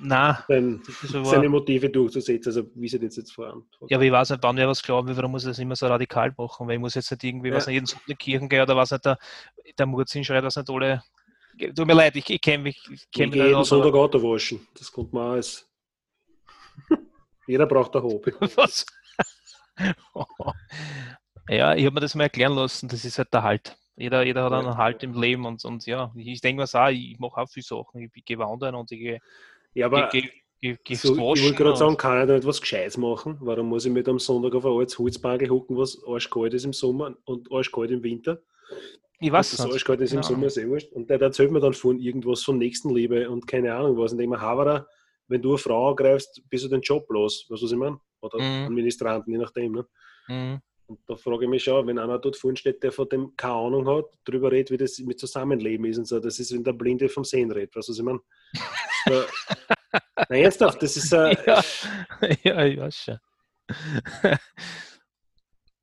Speaker 2: Nein,
Speaker 3: sein,
Speaker 2: ist
Speaker 3: seine Motive durchzusetzen. Also wie sie das jetzt voran.
Speaker 2: ja, aber ich weiß nicht, wann wer was glauben will, warum muss ich das immer so radikal machen? Weil ich muss jetzt nicht irgendwie,
Speaker 3: Ja.
Speaker 2: was nicht, jeden Sonntag in die Kirchen gehen oder was nicht, der, der Murzin schreit, was nicht alle. Tut mir leid, ich, ich kenne mich, ich
Speaker 3: Ich
Speaker 2: kenn mich
Speaker 3: gehe
Speaker 2: nicht
Speaker 3: jeden Sonntag Auto waschen. Das kommt mir auch als. Jeder braucht ein Hobby.
Speaker 2: Was? ja, ich habe mir das mal erklären lassen, das ist halt der Halt. Jeder, jeder hat einen Halt im Leben und, und ja, ich, ich denke mir so, auch, ich mache auch viele Sachen. Ich, gehe wandern und ich gehe
Speaker 3: Ja, aber
Speaker 2: geh, geh, geh,
Speaker 3: so, ich wollte gerade sagen, kann ich da nicht was Gescheites machen? Warum muss ich mit am Sonntag auf ein altes Holzbagel hucken, was arschkalt ist im Sommer und arschkalt im Winter?
Speaker 2: ich weiß
Speaker 3: das
Speaker 2: nicht.
Speaker 3: arschkalt ist im
Speaker 2: Ja.
Speaker 3: Sommer ist eh wurscht. Und der erzählt mir dann von irgendwas von Nächstenliebe und keine Ahnung was. Und ich denke mir, Havara, wenn du eine Frau angreifst, bist du den Job los. Weißt du, was ich meine? Oder
Speaker 2: Mhm.
Speaker 3: Administranten, je nachdem. Ne?
Speaker 2: Mhm.
Speaker 3: Und da frage ich mich schon, wenn einer dort vorne steht, der von dem keine Ahnung hat, drüber redet, wie das mit Zusammenleben ist und so, das ist, wenn der Blinde vom Sehen redet, weißt du, was ich meine? Da, Nein, ernsthaft, das ist ein,
Speaker 2: Ja, ja, weiß schon.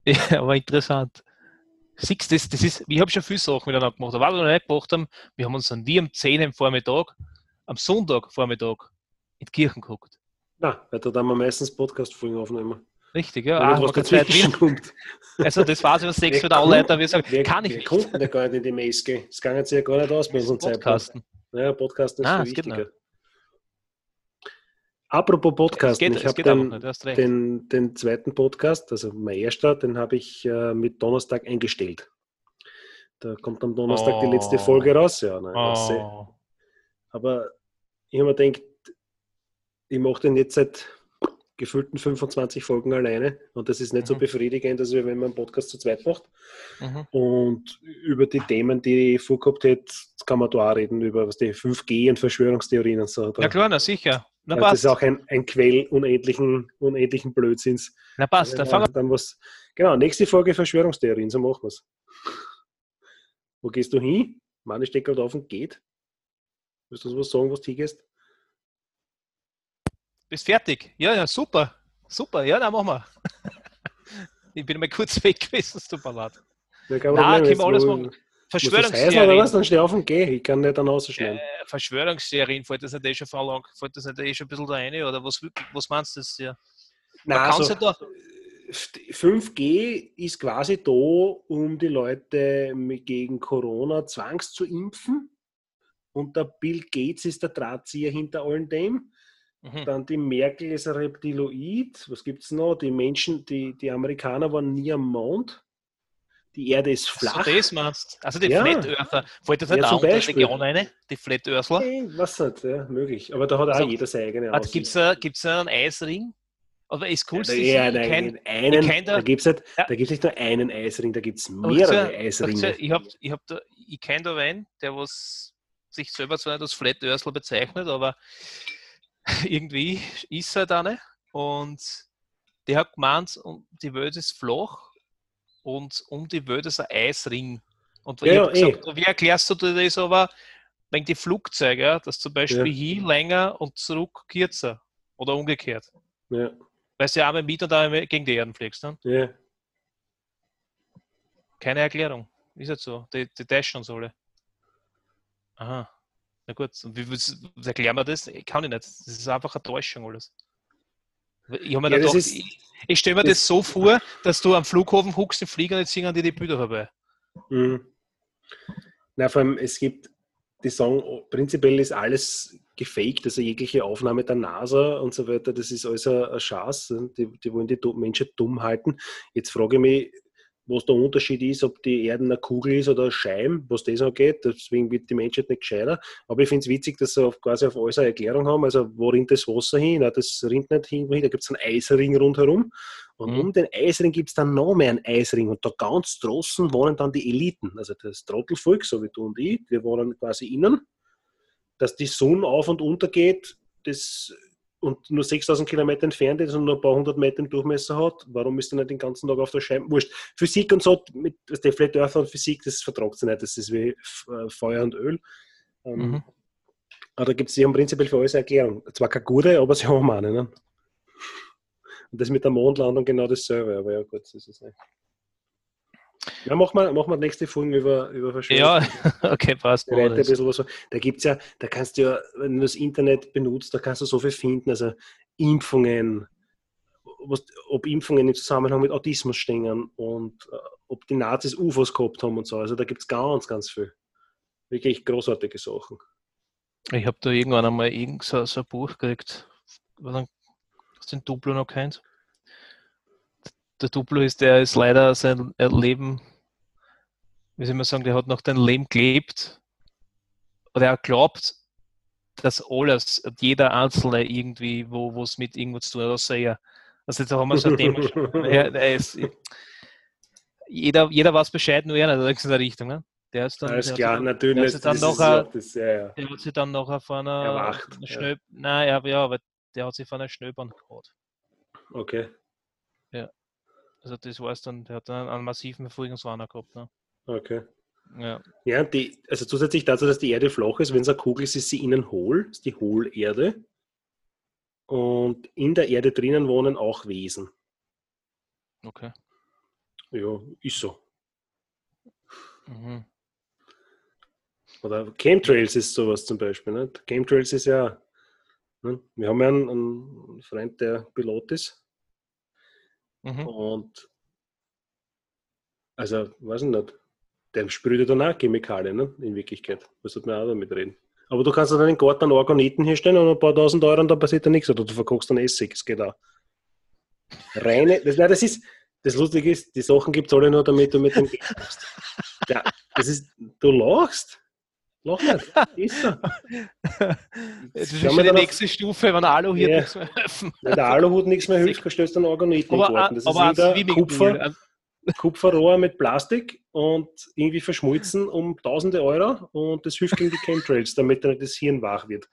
Speaker 2: ja, aber interessant. Siehst du, das, das ist, ich habe schon viele Sachen miteinander gemacht. Aber was wir noch nicht gemacht haben, wir haben uns dann wie um 10 am Vormittag, am Sonntag Vormittag in die Kirchen geguckt.
Speaker 3: Nein, weil da dann wir meistens Podcast-Folgen aufnehmen.
Speaker 2: Richtig, ja. Ah,
Speaker 3: was dazwischen kommt.
Speaker 2: Also das war so sechs oder alle Leute, wir sagen,
Speaker 3: Wer,
Speaker 2: kann ich nicht.
Speaker 3: kommt denn da gar nicht in die Meske? Das kann jetzt ja gar nicht aus bei unserem Zeitpunkt.
Speaker 2: Podcasten.
Speaker 3: Ja, Podcasten ist
Speaker 2: Ah,
Speaker 3: viel wichtiger. Apropos Podcasten,
Speaker 2: geht,
Speaker 3: ich habe den,
Speaker 2: nicht,
Speaker 3: den, den zweiten Podcast, also mein erster, den habe ich äh, mit Donnerstag eingestellt. Da kommt am Donnerstag die letzte
Speaker 2: Oh.
Speaker 3: Folge raus. Ja, nein.
Speaker 2: Oh.
Speaker 3: Aber ich habe mir gedacht, ich mache den jetzt seit gefühlten 25 Folgen alleine und das ist nicht so
Speaker 2: Mhm.
Speaker 3: befriedigend, als wenn man einen Podcast zu zweit macht.
Speaker 2: Mhm.
Speaker 3: Und über die Themen, die ich vorgehabt hätte, kann man da auch reden, über was die 5G und Verschwörungstheorien und so.
Speaker 2: Ja klar, na sicher. Na
Speaker 3: das
Speaker 2: passt.
Speaker 3: ist auch ein, ein Quell unendlichen, unendlichen Blödsinns.
Speaker 2: Na passt, dann
Speaker 3: Ja,
Speaker 2: fangen
Speaker 3: dann was, genau, nächste Folge Verschwörungstheorien, so machen wir es. Wo gehst du hin? Meine steckt gerade auf und geht. Willst du was sagen, was du hingehst?
Speaker 2: Bist fertig? Ja, ja, super. Super, ja, dann machen wir. ich bin mal kurz weg gewesen, es tut mir leid.
Speaker 3: Ja, kein
Speaker 2: Nein, können wir alles machen. Verschwörungstheorien.
Speaker 3: oder was? Dann steh auf und geh. Ich kann nicht dann rausschneiden.
Speaker 2: Äh, Verschwörungstheorien, fällt das nicht eh schon verlang, fällt das nicht eh schon ein bisschen da rein? Oder was, was meinst du das? Ja?
Speaker 3: Nein, also,
Speaker 2: da,
Speaker 3: 5G ist quasi da, um die Leute gegen Corona zwangs zu impfen. Und der Bill Gates ist der Drahtzieher hinter allem dem.
Speaker 2: Mhm.
Speaker 3: Dann die Merkel ist ein Reptiloid. Was gibt es noch? Die Menschen, die, die Amerikaner waren nie am Mond. Die Erde ist flach.
Speaker 2: So das meinst Also die
Speaker 3: Ja.
Speaker 2: Flat Earther. Fällt das
Speaker 3: Ja,
Speaker 2: nicht
Speaker 3: zum
Speaker 2: auch unter
Speaker 3: Beispiel.
Speaker 2: Religion rein? Die Flat Earthler?
Speaker 3: Hey, was nicht, ja, möglich. Aber da hat auch
Speaker 2: Also,
Speaker 3: jeder seine eigene
Speaker 2: Gibt es einen Eisring? Aber ist cool,
Speaker 3: Ja, ja, nein,
Speaker 2: kenn-
Speaker 3: einen,
Speaker 2: kenn da-
Speaker 3: da gibt es nicht,
Speaker 2: Ja.
Speaker 3: da gibt's nicht nur einen Eisring, da gibt es mehrere
Speaker 2: aber
Speaker 3: Eisringe.
Speaker 2: Ich, hab, ich, hab da, ich kenne da einen, der was sich selber zwar nicht als Flat Earthler bezeichnet, aber irgendwie ist er da nicht. Und der hat gemeint, die Welt ist flach und um die Welt ist ein Eisring. Und
Speaker 3: Ja,
Speaker 2: gesagt, wie erklärst du dir das aber, wenn die Flugzeuge, ja, dass zum Beispiel
Speaker 3: Ja.
Speaker 2: hier länger und zurück kürzer oder umgekehrt?
Speaker 3: Ja,
Speaker 2: Weil du ja einmal mit und einmal gegen die Erden fliegst. Ne?
Speaker 3: ja.
Speaker 2: Keine Erklärung. Ist jetzt so. Die, die dashen uns alle. Aha. Na gut. Und wie, was erklären wir das? Ich kann ich nicht. Das ist einfach eine Täuschung alles. Ich,
Speaker 3: Ja, das
Speaker 2: gedacht,
Speaker 3: ist-
Speaker 2: ich, ich stelle mir
Speaker 3: das-
Speaker 2: das, so vor, dass du am Flughafen huckst, den Flieger und jetzt singen dir die Bilder vorbei.
Speaker 3: Mhm. Na, vor allem, es gibt, die sagen, oh, prinzipiell ist alles gefaked, also jegliche Aufnahme der NASA und so weiter, das ist alles ein, Schatz. Die, die wollen die Menschen dumm halten. Jetzt frage ich mich, was der Unterschied ist, ob die Erde eine Kugel ist oder ein Scheim, was das angeht. Deswegen wird die Menschheit nicht gescheiter. Aber ich finde es witzig, dass sie auf, quasi auf alles eine Erklärung haben. Also, wo rinnt das Wasser hin? Na, das rinnt nicht hin, da gibt es einen Eisring rundherum. Und
Speaker 2: Mhm.
Speaker 3: um den Eisring gibt es dann noch mehr einen Eisring. Und da ganz draußen wohnen dann die Eliten. Also das Trottelvolk, so wie du und ich, wir wohnen quasi innen. Dass die Sonne auf und unter geht, das und nur 6000 Kilometer entfernt ist und nur ein paar hundert Meter im Durchmesser hat, warum ist er nicht den ganzen Tag auf der Scheibe? Wurscht. Physik und so, mit der Flat Earth und Physik, das vertragt sich nicht. Das ist wie äh, Feuer und Öl. Ähm,
Speaker 2: Mhm.
Speaker 3: Aber da gibt es, sie haben prinzipiell für alles eine Erklärung. Zwar keine gute, aber sie haben eine. Ne? Und das mit der Mondlandung genau dasselbe, aber ja gut, das ist es nicht. Ja, machen wir, machen wir nächste Folge über, über
Speaker 2: Ja, okay, passt.
Speaker 3: Bereite ein bisschen was. Da gibt es ja, da kannst du ja, wenn du das Internet benutzt, da kannst du so viel finden, also Impfungen, was, ob Impfungen im Zusammenhang mit Autismus stehen und äh, ob die Nazis UFOs gehabt haben und so. Also da gibt es ganz, ganz viel. Wirklich großartige Sachen.
Speaker 2: Ich habe da irgendwann einmal irgend so, so ein Buch gekriegt. Hast du den Duplo noch kennt? Der Duplo ist, der ist leider sein Leben, wie soll man sagen, der hat noch dein Leben gelebt. Oder er glaubt, dass alles, jeder Einzelne irgendwie, wo es mit irgendwo zu tun hat, außer er. Also jetzt haben wir so ein Thema. ist, jeder, jeder weiß Bescheid, nur er nicht, in der Richtung. Ne? Der ist dann,
Speaker 3: Alles klar,
Speaker 2: dann-
Speaker 3: natürlich.
Speaker 2: der dann noch ein-
Speaker 3: ja, das, ja, ja.
Speaker 2: der hat sich dann nachher von einer,
Speaker 3: Erwacht,
Speaker 2: einer
Speaker 3: ja.
Speaker 2: Nein, ja, ja, aber der hat sich von einer Schnellbahn gehauen.
Speaker 3: Okay,
Speaker 2: Also das war es dann, der hat dann einen massiven Verfolgungswarner gehabt. Ne?
Speaker 3: okay.
Speaker 2: Ja.
Speaker 3: Ja, die, also zusätzlich dazu, dass die Erde flach ist, wenn es eine Kugel ist, ist sie innen hohl, ist die Hohlerde. Und in der Erde drinnen wohnen auch Wesen.
Speaker 2: Okay.
Speaker 3: Ja, ist so.
Speaker 2: Mhm.
Speaker 3: Oder Chemtrails ist sowas zum Beispiel. Ne? Chemtrails ist ja, ne? wir haben ja einen, einen Freund, der Pilot ist.
Speaker 2: Mhm.
Speaker 3: Und also, weiß ich nicht, der sprüht ja dann auch Chemikalien, ne? in Wirklichkeit. Das sollte man auch damit reden. Aber du kannst dann den Garten einen Organiten hinstellen und ein paar tausend Euro und dann passiert da nichts. Oder du verkochst dann Essig, das geht auch. Reine, das, nein, das ist, das Lustige ist, die Sachen gibt es alle nur, damit du mit dem Geld machst. Ja, das ist, du lachst. Lach nicht. Ist so.
Speaker 2: Das ist schon die
Speaker 3: dann
Speaker 2: nächste Stufe, wenn Alu hier
Speaker 3: Ja.
Speaker 2: nichts mehr helfen.
Speaker 3: Wenn der Aluhut nichts mehr hilft, Organiten in den
Speaker 2: Aber,
Speaker 3: Garten. Das
Speaker 2: aber
Speaker 3: ist wieder. Kupfer, Kupferrohr mit Plastik und irgendwie verschmolzen um tausende Euro und das hilft gegen die Chemtrails, damit dann nicht das Hirn wach wird.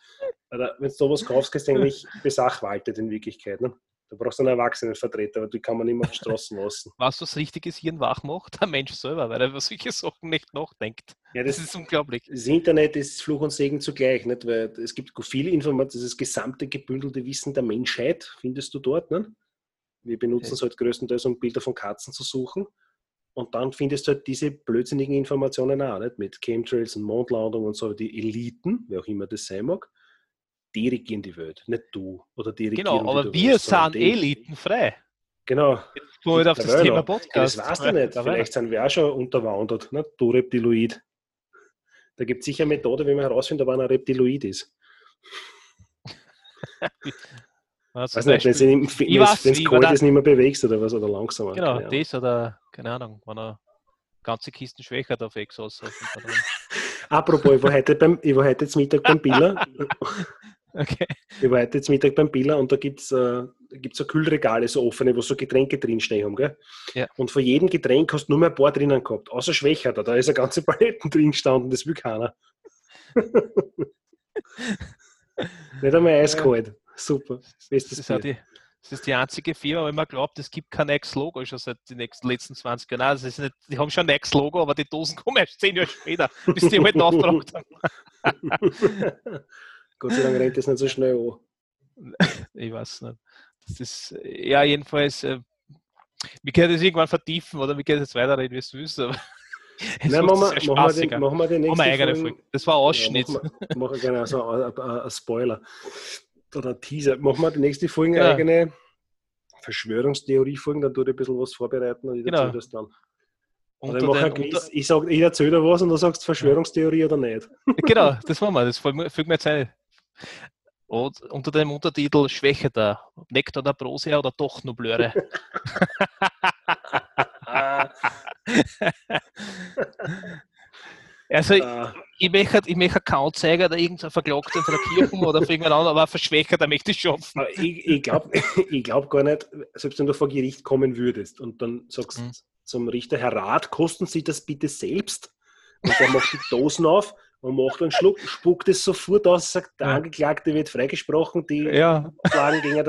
Speaker 3: Wenn du sowas kaufst, kannst du eigentlich besachwaltet in Wirklichkeit. Ne? Da brauchst du einen Erwachsenenvertreter, aber die kann man nicht mehr auf die Straßen lassen.
Speaker 2: Was was richtiges Hirn wach macht? Der Mensch selber, weil er über solche Sachen nicht nachdenkt.
Speaker 3: Ja,
Speaker 2: Das
Speaker 3: das,
Speaker 2: ist unglaublich.
Speaker 3: das Internet ist Fluch und Segen zugleich, nicht? weil es gibt viele Informationen, das gesamte gebündelte Wissen der Menschheit findest du dort. Ne? Wir benutzen es halt größtenteils, um Bilder von Katzen zu suchen. Und dann findest du halt diese blödsinnigen Informationen auch, nicht? Mit Chemtrails und Mondlandung und so. Die Eliten, wer auch immer das sein mag, die regieren die Welt, nicht du oder die
Speaker 2: Genau, aber wir
Speaker 3: willst,
Speaker 2: sind elitenfrei.
Speaker 3: Genau.
Speaker 2: Jetzt kommen wir auf das. Thema
Speaker 3: Ja,
Speaker 2: Podcast.
Speaker 3: das weißt du nicht. Vielleicht sind wir auch schon unterwandert, ne? du Reptiloid. Da gibt es sicher eine Methode, wie man herausfindet, ob einer ein Reptiloid ist.
Speaker 2: Zum
Speaker 3: Weiß nicht, wenn es kalt ist, nicht mehr bewegst oder was, oder langsamer.
Speaker 2: Genau, das oder, keine Ahnung, wenn er ganze Kisten schwächer auf Exos.
Speaker 3: Apropos, ich war heute, beim, ich war heute jetzt Mittag beim Biller.
Speaker 2: Okay.
Speaker 3: Ich war heute jetzt Mittag beim Biller und da gibt es äh, gibt's so Kühlregale, so offene, wo so Getränke drinstehen haben. Gell?
Speaker 2: Ja.
Speaker 3: Und von jedem Getränk hast du nur mehr ein paar drinnen gehabt. Außer Schwächer, da, da ist eine ganze Paletten drin gestanden, das will keiner. Nicht einmal eiskalt. Super.
Speaker 2: Das
Speaker 3: Bestes
Speaker 2: ist, auch
Speaker 3: Bier.
Speaker 2: die, das ist die einzige Firma, wo man glaubt, es gibt kein Next-Logo schon seit den nächsten, letzten 20 Jahren. Nein, das ist nicht, die haben schon ein Next-Logo, aber die Dosen kommen erst 10 Jahre später, bis die halt aufgebracht haben.
Speaker 3: Gott sei Dank rennt das nicht so schnell an.
Speaker 2: Ich weiß nicht. Das ist, ja, jedenfalls, äh, wir können das irgendwann vertiefen oder wir können jetzt weiterreden, wie es willst, aber
Speaker 3: Nein, machen wir, machen, wir den, machen wir die
Speaker 2: Machen
Speaker 3: nächste
Speaker 2: wir eigene
Speaker 3: Folge.
Speaker 2: Folge. Das war ein Ausschnitt.
Speaker 3: Ja, machen wir, machen genau so ein, ein, ein Spoiler. Oder ein Teaser. Machen wir die nächste Folge
Speaker 2: Ja.
Speaker 3: eigene Verschwörungstheorie-Folgen, dann tue ich ein bisschen was vorbereiten und ich
Speaker 2: Genau.
Speaker 3: erzähle das dann. Oder
Speaker 2: unter
Speaker 3: ich, mache
Speaker 2: den,
Speaker 3: ich, sag, ich erzähle dir was und du sagst Verschwörungstheorie oder nicht.
Speaker 2: genau, das machen wir. Das fällt mir jetzt ein. Und unter dem Untertitel Schwäche da. Nektar der Prosia oder doch Nublöre? Also,
Speaker 3: Ah,
Speaker 2: ich möchte, ich möchte Account zeigen, da irgendein Verklagter von der Kirche oder von irgendeinem anderen, aber verschwächer, da möchte ich schaffen.
Speaker 3: aber ich ich glaube ich glaub gar nicht, selbst wenn du vor Gericht kommen würdest und dann sagst
Speaker 2: Mhm.
Speaker 3: zum Richter, Herr Rat, kosten Sie das bitte selbst? Und der macht die Dosen auf und macht einen Schluck, spuckt es sofort aus, sagt, der. Angeklagte wird freigesprochen, die
Speaker 2: Ja,
Speaker 3: Auflagen gegen der,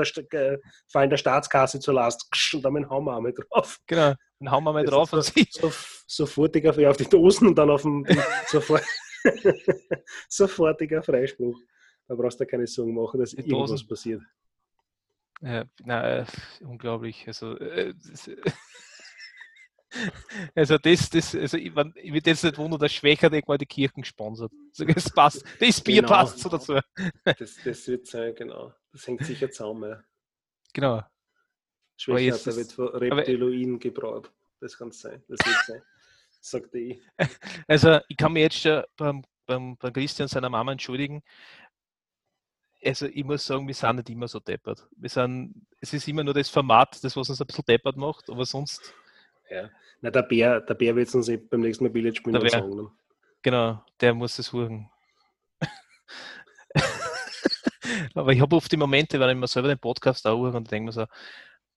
Speaker 3: äh, fallen der Staatskasse zur Last. Und damit hauen wir einmal drauf.
Speaker 2: genau. Dann mal
Speaker 3: Das
Speaker 2: drauf und sie.
Speaker 3: So, sofortiger auf auf die Dosen und dann auf den sofort, sofortiger Freispruch. Da brauchst du keine Sorgen machen, dass
Speaker 2: Die
Speaker 3: irgendwas
Speaker 2: Dosen.
Speaker 3: passiert.
Speaker 2: Ja, na, äh, unglaublich. Also, äh, also das, das, also ich, mein, ich würde jetzt nicht wundern, dass Schwächer irgendwann die Kirchen gesponsert. Also das passt, das Bier
Speaker 3: Genau.
Speaker 2: passt so dazu.
Speaker 3: Das, das wird sein, genau. Das hängt sicher zusammen.
Speaker 2: Genau.
Speaker 3: Schwächer, da wird von Reptiloiden gebraut. Das kann sein. Das wird sein. Sagte ich.
Speaker 2: Also ich kann mich jetzt schon beim, beim, beim Christian seiner Mama entschuldigen. Also ich muss sagen, wir sind nicht immer so deppert. Wir sind, es ist immer nur das Format, das was uns ein bisschen deppert macht, aber sonst,
Speaker 3: Ja. Na, der Bär, der Bär wird es uns eh beim nächsten Mal Billard spielen
Speaker 2: Der
Speaker 3: sagen. ne?
Speaker 2: genau, der muss es suchen. aber ich habe oft die Momente, wenn ich mir selber den Podcast auch und denke mir so,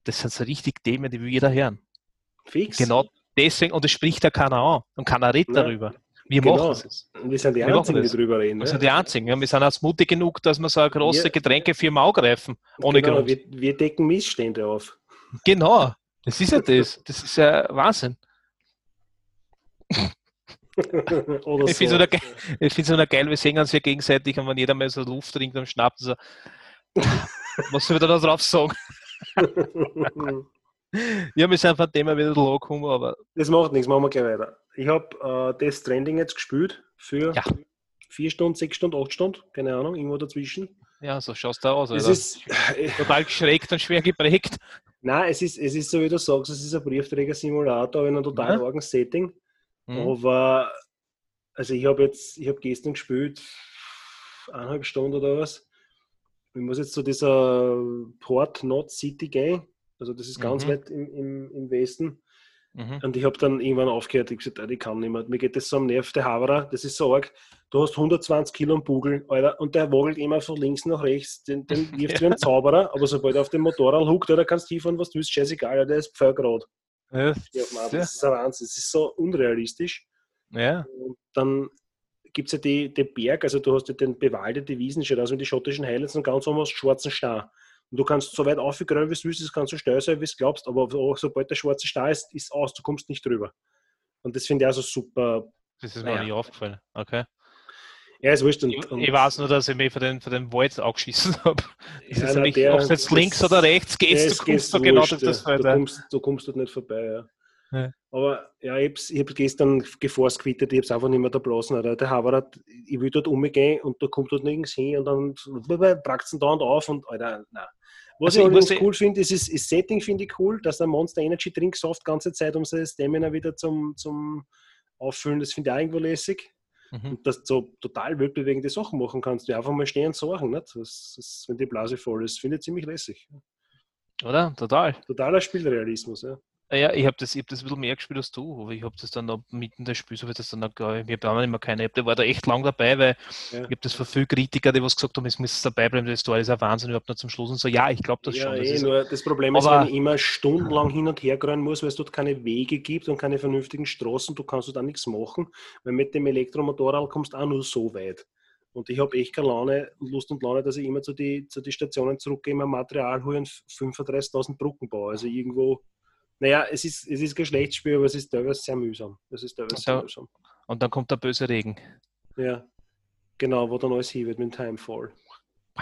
Speaker 2: das sind so richtig Themen, die will jeder hören.
Speaker 3: Fix.
Speaker 2: Genau deswegen, und es spricht ja keiner an und keiner redet
Speaker 3: Nein.
Speaker 2: darüber. Wir
Speaker 3: Genau.
Speaker 2: machen es.
Speaker 3: Wir sind die
Speaker 2: Wir
Speaker 3: Einzigen, die drüber reden.
Speaker 2: Wir
Speaker 3: ne?
Speaker 2: sind die Einzigen. Ja, wir sind auch mutig genug, dass wir so eine große
Speaker 3: Wir-
Speaker 2: Getränkefirma angreifen. Ohne
Speaker 3: genau,
Speaker 2: Grund.
Speaker 3: wir, wir decken Missstände auf.
Speaker 2: Genau. Das ist ja das. Das ist ja Wahnsinn.
Speaker 3: Oder
Speaker 2: Ich finde es so. so geil, wir sehen uns ja gegenseitig und wenn jeder mal so Luft trinkt und schnappt, so, was soll ich da drauf sagen? Ja, wir sind von dem her wieder angekommen, aber
Speaker 3: Das macht nichts, machen wir gleich weiter. Ich habe äh, das Trending jetzt gespielt für
Speaker 2: Ja.
Speaker 3: vier Stunden, sechs Stunden, acht Stunden, keine Ahnung, irgendwo dazwischen.
Speaker 2: ja, so schaust du aus.
Speaker 3: Es
Speaker 2: Alter.
Speaker 3: ist, äh,
Speaker 2: total geschreckt und schwer geprägt.
Speaker 3: Nein, es ist, es ist so, wie du sagst, es ist ein Briefträger-Simulator in einem total
Speaker 2: Ja.
Speaker 3: argen Setting.
Speaker 2: Mhm.
Speaker 3: Aber, also ich habe jetzt, ich habe gestern gespielt, eineinhalb Stunden oder was. Ich muss jetzt zu dieser Port Not City gehen. Also das ist ganz
Speaker 2: Mhm.
Speaker 3: weit im, im, im Westen.
Speaker 2: Mhm.
Speaker 3: Und ich habe dann irgendwann aufgehört. Ich gesagt, ich kann nicht mehr. Mir geht das so am Nerv, der Haverer. Das ist so arg. Du hast 120 Kilo am Bugel, Alter, und der wogelt immer von links nach rechts. Den, den wirft wie ein Zauberer, aber sobald er auf dem Motorrad huckt, Alter, kannst du hinfahren, was du willst, scheißegal, der ist Pfeilgrad.
Speaker 2: Ja.
Speaker 3: Das ist ein Wahnsinn. Das ist so unrealistisch.
Speaker 2: ja,
Speaker 3: Und dann gibt es ja die, den Berg, also du hast ja den bewaldete Wiesen, aus wie die schottischen Highlands und ganz oben hast du schwarzen Star. Und du kannst so weit aufgeräumt, wie du willst, das kannst du steil sein, wie du glaubst, aber so- sobald der schwarze Star ist, ist aus, du kommst nicht drüber. Und das finde ich also super.
Speaker 2: das ist mir
Speaker 3: Naja.
Speaker 2: nicht aufgefallen. Okay.
Speaker 3: Ja, ist wurscht. Und,
Speaker 2: Ich,
Speaker 3: und,
Speaker 2: ich weiß nur, dass ich mich für den, für den Wald angeschissen habe. Das
Speaker 3: Ja,
Speaker 2: ist nämlich, ob es jetzt
Speaker 3: das-
Speaker 2: links oder rechts geht,
Speaker 3: Ja,
Speaker 2: du kommst so genau durch das. Feld.
Speaker 3: Du kommst, du kommst dort nicht vorbei, ja.
Speaker 2: Ja.
Speaker 3: Aber ja, ich habe hab gestern geforstquittet, ich habe es einfach nicht mehr da blasen. Alter. Der Haberer, ich will dort umgehen und da kommt dort nirgends hin und dann brackt es da und auf und Alter, nein. Was
Speaker 2: Also ich
Speaker 3: übrigens
Speaker 2: muss-
Speaker 3: cool finde, ist, ist, ist Setting finde ich cool, dass der Monster Energy Drink soft ganze Zeit, um seine Stamina wieder zum, zum Auffüllen, das finde ich auch irgendwo lässig.
Speaker 2: Mhm.
Speaker 3: Und dass du so total weltbewegende Sachen machen kannst, die einfach mal stehen und sorgen, nicht? Das, das, wenn die Blase voll ist, finde ich ziemlich lässig.
Speaker 2: Oder? Total.
Speaker 3: Totaler Spielrealismus, ja.
Speaker 2: Ja, ich habe das, ich hab das ein bisschen mehr gespielt als du, aber ich habe das dann noch mitten des Spiels, habe ich das dann noch, gar- ich habe da nicht mehr keine, ich hab- der war da echt lang dabei, weil
Speaker 3: Ja.
Speaker 2: ich habe das von vielen Kritiker, die was gesagt haben, es muss dabei bleiben, das Story ist ein Wahnsinn, überhaupt noch zum Schluss und so, ja, ich glaube das
Speaker 3: ja,
Speaker 2: schon. Das
Speaker 3: eh,
Speaker 2: ist,
Speaker 3: nur das Problem ist,
Speaker 2: Aber-
Speaker 3: wenn ich immer stundenlang hin und her rennen muss, weil es dort keine Wege gibt und keine vernünftigen Straßen, du kannst dort auch nichts machen, weil mit dem Elektromotorrad kommst du auch nur so weit. Und ich habe echt keine Laune, Lust und Laune, dass ich immer zu die, zu die Stationen zurückgehe, mein Material hole und 35.000 Brücken baue. Also irgendwo, naja, es ist, es ist kein schlechtes Spiel, aber es ist teilweise sehr mühsam. Es ist teilweise sehr mühsam.
Speaker 2: und dann kommt der böse Regen.
Speaker 3: Ja, genau, wo dann alles hin wird mit dem Timefall.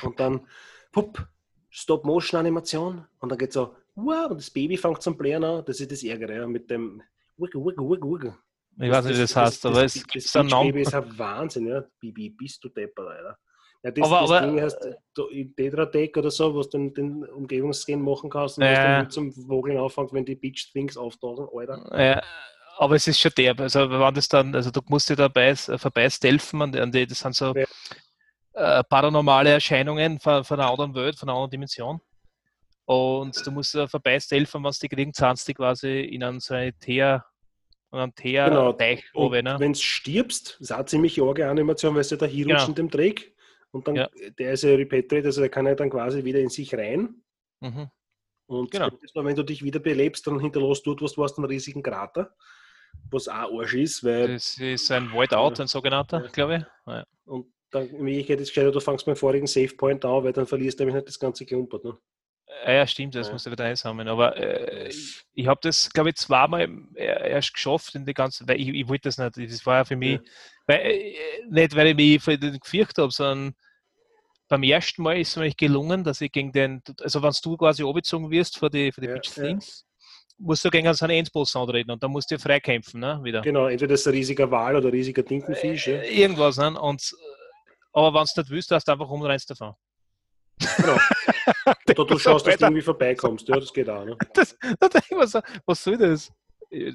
Speaker 3: Und dann, pupp, Stop-Motion-Animation und dann geht so, wow, und das Baby fängt zum Blären an. Das ist das Ärgere, ja, mit dem Wiggle, Wiggle, Wiggle, Wiggle.
Speaker 2: Ich weiß nicht, wie das heißt, aber es
Speaker 3: das,
Speaker 2: gibt
Speaker 3: das
Speaker 2: einen
Speaker 3: Beach Baby
Speaker 2: Namen.
Speaker 3: ist ein Wahnsinn, ja. Bibi, bist du depper, Alter. Ja, das,
Speaker 2: Aber-
Speaker 3: das
Speaker 2: aber-
Speaker 3: Ding heißt du, in Tetra Tech oder so, wo du den, den Umgebungsscan machen kannst und
Speaker 2: Ja.
Speaker 3: was dann zum Wogeln anfängt, wenn die Beach Things auftauchen, Alter.
Speaker 2: Ja, aber es ist schon derb. Also, wenn das dann, also du musst dir dabei vorbei stealthen, an, an die, das sind so
Speaker 3: Ja.
Speaker 2: äh, paranormale Erscheinungen von, von einer anderen Welt, von einer anderen Dimension. Und du musst vorbei wenn du die kriegen, zahnst du die quasi in einen Sanitär, in einen
Speaker 3: Genau.
Speaker 2: Teer-Teich
Speaker 3: Und
Speaker 2: runter, ne?
Speaker 3: wenn du stirbst, ist auch eine ziemlich arge Animation, weil du da hinrutscht
Speaker 2: Genau.
Speaker 3: in dem Dreck und dann,
Speaker 2: Ja.
Speaker 3: der ist ja repatriate, also der kann ja dann quasi wieder in sich rein
Speaker 2: Mhm.
Speaker 3: und
Speaker 2: Genau.
Speaker 3: Mal, wenn du dich wieder belebst, dann hinterlässt dort, was du hast, einen riesigen Krater, was auch Arsch ist, weil
Speaker 2: Das ist ein
Speaker 3: Ja.
Speaker 2: ein sogenannter,
Speaker 3: Ja.
Speaker 2: glaube ich. Ja.
Speaker 3: und dann in Wirklichkeit ist es gescheiter, du fängst beim vorigen Save Point an, weil dann verlierst du nämlich nicht das ganze Klumpert. Ne?
Speaker 2: Ja, ja, stimmt, das
Speaker 3: Ja.
Speaker 2: musst du wieder einsammeln. Aber äh, ich, ich habe das, glaube ich, zweimal äh, erst geschafft in die ganze, weil ich, ich wollte das nicht. Das war ja für mich,
Speaker 3: Ja.
Speaker 2: weil, äh, nicht weil ich mich vor den gefürchtet habe, sondern beim ersten Mal ist es mir gelungen, dass ich gegen den, also wenn du quasi abgezogen wirst für die, für die
Speaker 3: Ja, ja.
Speaker 2: Things, musst du gegen so einen Endboss antreten und dann musst du freikämpfen, ne, wieder.
Speaker 3: Genau, entweder ist ein riesiger Wal oder ein riesiger Tintenfisch. Ja.
Speaker 2: Äh, Irgendwas, ne? Und, aber wenn du nicht willst, hast du einfach und rennst davon.
Speaker 3: Genau. Oder du schaust, dass du irgendwie vorbeikommst. Ja, das geht auch. Ne?
Speaker 2: das, da denke ich mir so, was soll das?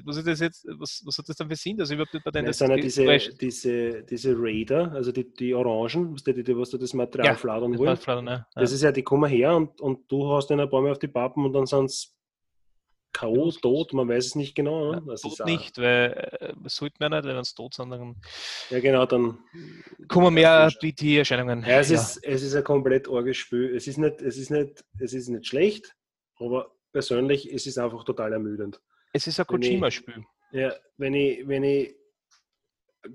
Speaker 2: Was, ist das jetzt, was, was hat das dann für Sinn, dass ich überhaupt nicht bei denen
Speaker 3: Das sind ja diese, diese, diese Raider, also die, die Orangen, was die, die, was da das Material
Speaker 2: Ja,
Speaker 3: fladern
Speaker 2: ne? Ja.
Speaker 3: Das ist ja, die kommen her und, und du hast ihnen ein paar Mal auf die Pappen und dann sind es K.O.,
Speaker 2: Ja.
Speaker 3: tot, man weiß es nicht genau.
Speaker 2: Ja,
Speaker 3: Ne? Das
Speaker 2: tot nicht, weil äh, sollte man nicht, wenn sie tot sind, dann
Speaker 3: Ja, genau, dann.
Speaker 2: kommen mehr BT-Erscheinungen.
Speaker 3: Ja, es, Ist, es ist ein komplett arges Spiel. Es ist, nicht, es, ist nicht, es ist nicht schlecht, aber persönlich es ist einfach total ermüdend.
Speaker 2: Es ist ein Kojima-Spiel.
Speaker 3: Ja, wenn ich, wenn ich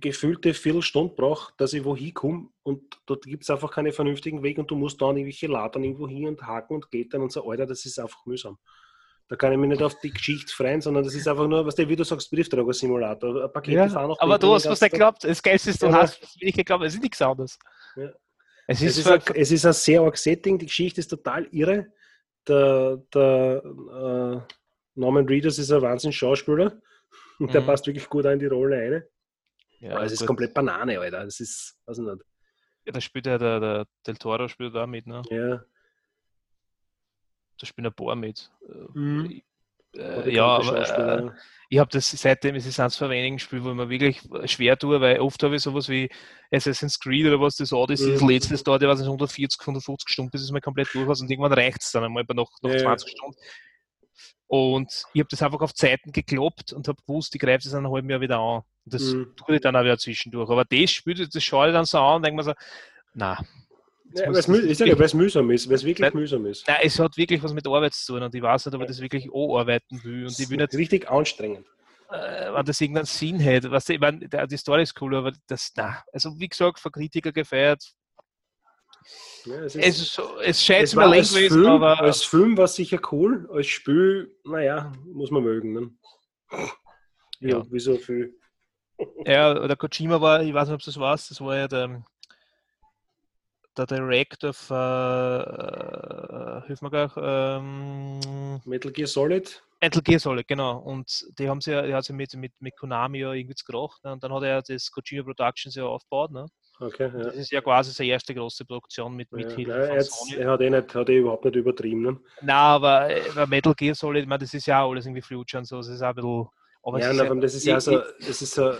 Speaker 3: gefühlte Viertelstunde brauche, dass ich wohin komme und dort gibt es einfach keinen vernünftigen Weg und du musst dann irgendwelche Ladern irgendwo hin und haken und geht dann und so, Alter, das ist einfach mühsam. Da kann ich mich nicht auf die Geschichte freuen, sondern das ist einfach nur, was du, wie du sagst, Briefträger-Simulator. Ein Paket
Speaker 2: Ja,
Speaker 3: fahren nach
Speaker 2: aber du hast was nicht geglaubt. Das Geilste ist, du
Speaker 3: Ja,
Speaker 2: hast was ich geglaubt, es ist nichts anderes.
Speaker 3: Ja.
Speaker 2: Es
Speaker 3: Es
Speaker 2: ist,
Speaker 3: ist,
Speaker 2: für,
Speaker 3: ein, es ist ein sehr arg Setting, die Geschichte ist total irre. Der, der äh, Norman Reedus ist ein Wahnsinns-Schauspieler und der
Speaker 2: Mhm.
Speaker 3: passt wirklich gut in die Rolle rein.
Speaker 2: ja,
Speaker 3: Aber es ist komplett Banane, Alter. Das ist, weiß ich nicht.
Speaker 2: ja, da spielt ja der, der Del Toro spielt da mit, ne?
Speaker 3: Ja.
Speaker 2: Da spielt ein paar mit.
Speaker 3: Mhm.
Speaker 2: Äh, ja, aber, äh, ich habe das seitdem, es ist eines von wenigen Spielen, wo ich mir wirklich schwer tue, weil oft habe ich sowas wie Assassin's Creed oder was das Odyssey, das
Speaker 3: Mhm.
Speaker 2: letzte das dauert ja was 140, 150 Stunden, bis es mal komplett durch ist und irgendwann reicht es dann einmal bei noch, noch
Speaker 3: ja.
Speaker 2: 20 Stunden. Und ich habe das einfach auf Zeiten gekloppt und habe gewusst, ich greife das in einem halben Jahr wieder an. Und das
Speaker 3: Mhm.
Speaker 2: tue ich dann auch wieder zwischendurch. Aber das spielt, das schaue ich dann so an und denke mir so, na,
Speaker 3: Ja, mü- weil es mühsam ist, weil es wirklich
Speaker 2: Weil-
Speaker 3: mühsam ist.
Speaker 2: na, es hat wirklich was mit Arbeit zu tun und ich weiß nicht, ob ich das wirklich auch arbeiten will. Und ich will nicht
Speaker 3: richtig anstrengend.
Speaker 2: äh, wenn das irgendeinen Sinn hätte. Weißt du, ich mein, der, die Story ist cool, aber das, na, also wie gesagt, von Kritiker gefeiert.
Speaker 3: Ja, es
Speaker 2: Es, ist es scheint
Speaker 3: es
Speaker 2: mir
Speaker 3: war als
Speaker 2: gewesen,
Speaker 3: Film,
Speaker 2: aber
Speaker 3: als Film war es sicher cool, als Spiel, naja, muss man mögen. Ne? Ja,
Speaker 2: Ja.
Speaker 3: wie so viel.
Speaker 2: ja, der Kojima war, ich weiß nicht, ob das warst, das war ja der, der Director von, äh, hilf mir gleich, ähm,
Speaker 3: Metal Gear Solid,
Speaker 2: Metal Gear Solid, genau. Und die haben sie ja, die hat sie mit, mit, mit Konami ja irgendwie gemacht. Ne? Und dann hat er das Kojima Productions ja aufgebaut. Ne?
Speaker 3: Okay, ja.
Speaker 2: Das ist ja quasi seine erste große Produktion mit, mit
Speaker 3: Ja,
Speaker 2: Hilfe von
Speaker 3: jetzt,
Speaker 2: Sony.
Speaker 3: er hat eh, nicht, hat eh überhaupt nicht übertrieben. Ne?
Speaker 2: Nein, aber äh, bei Metal Gear Solid, ich meine, das ist ja auch alles irgendwie Future und so. Das ist auch ein bisschen. Aber
Speaker 3: Ja, allem das ist ja so, ist so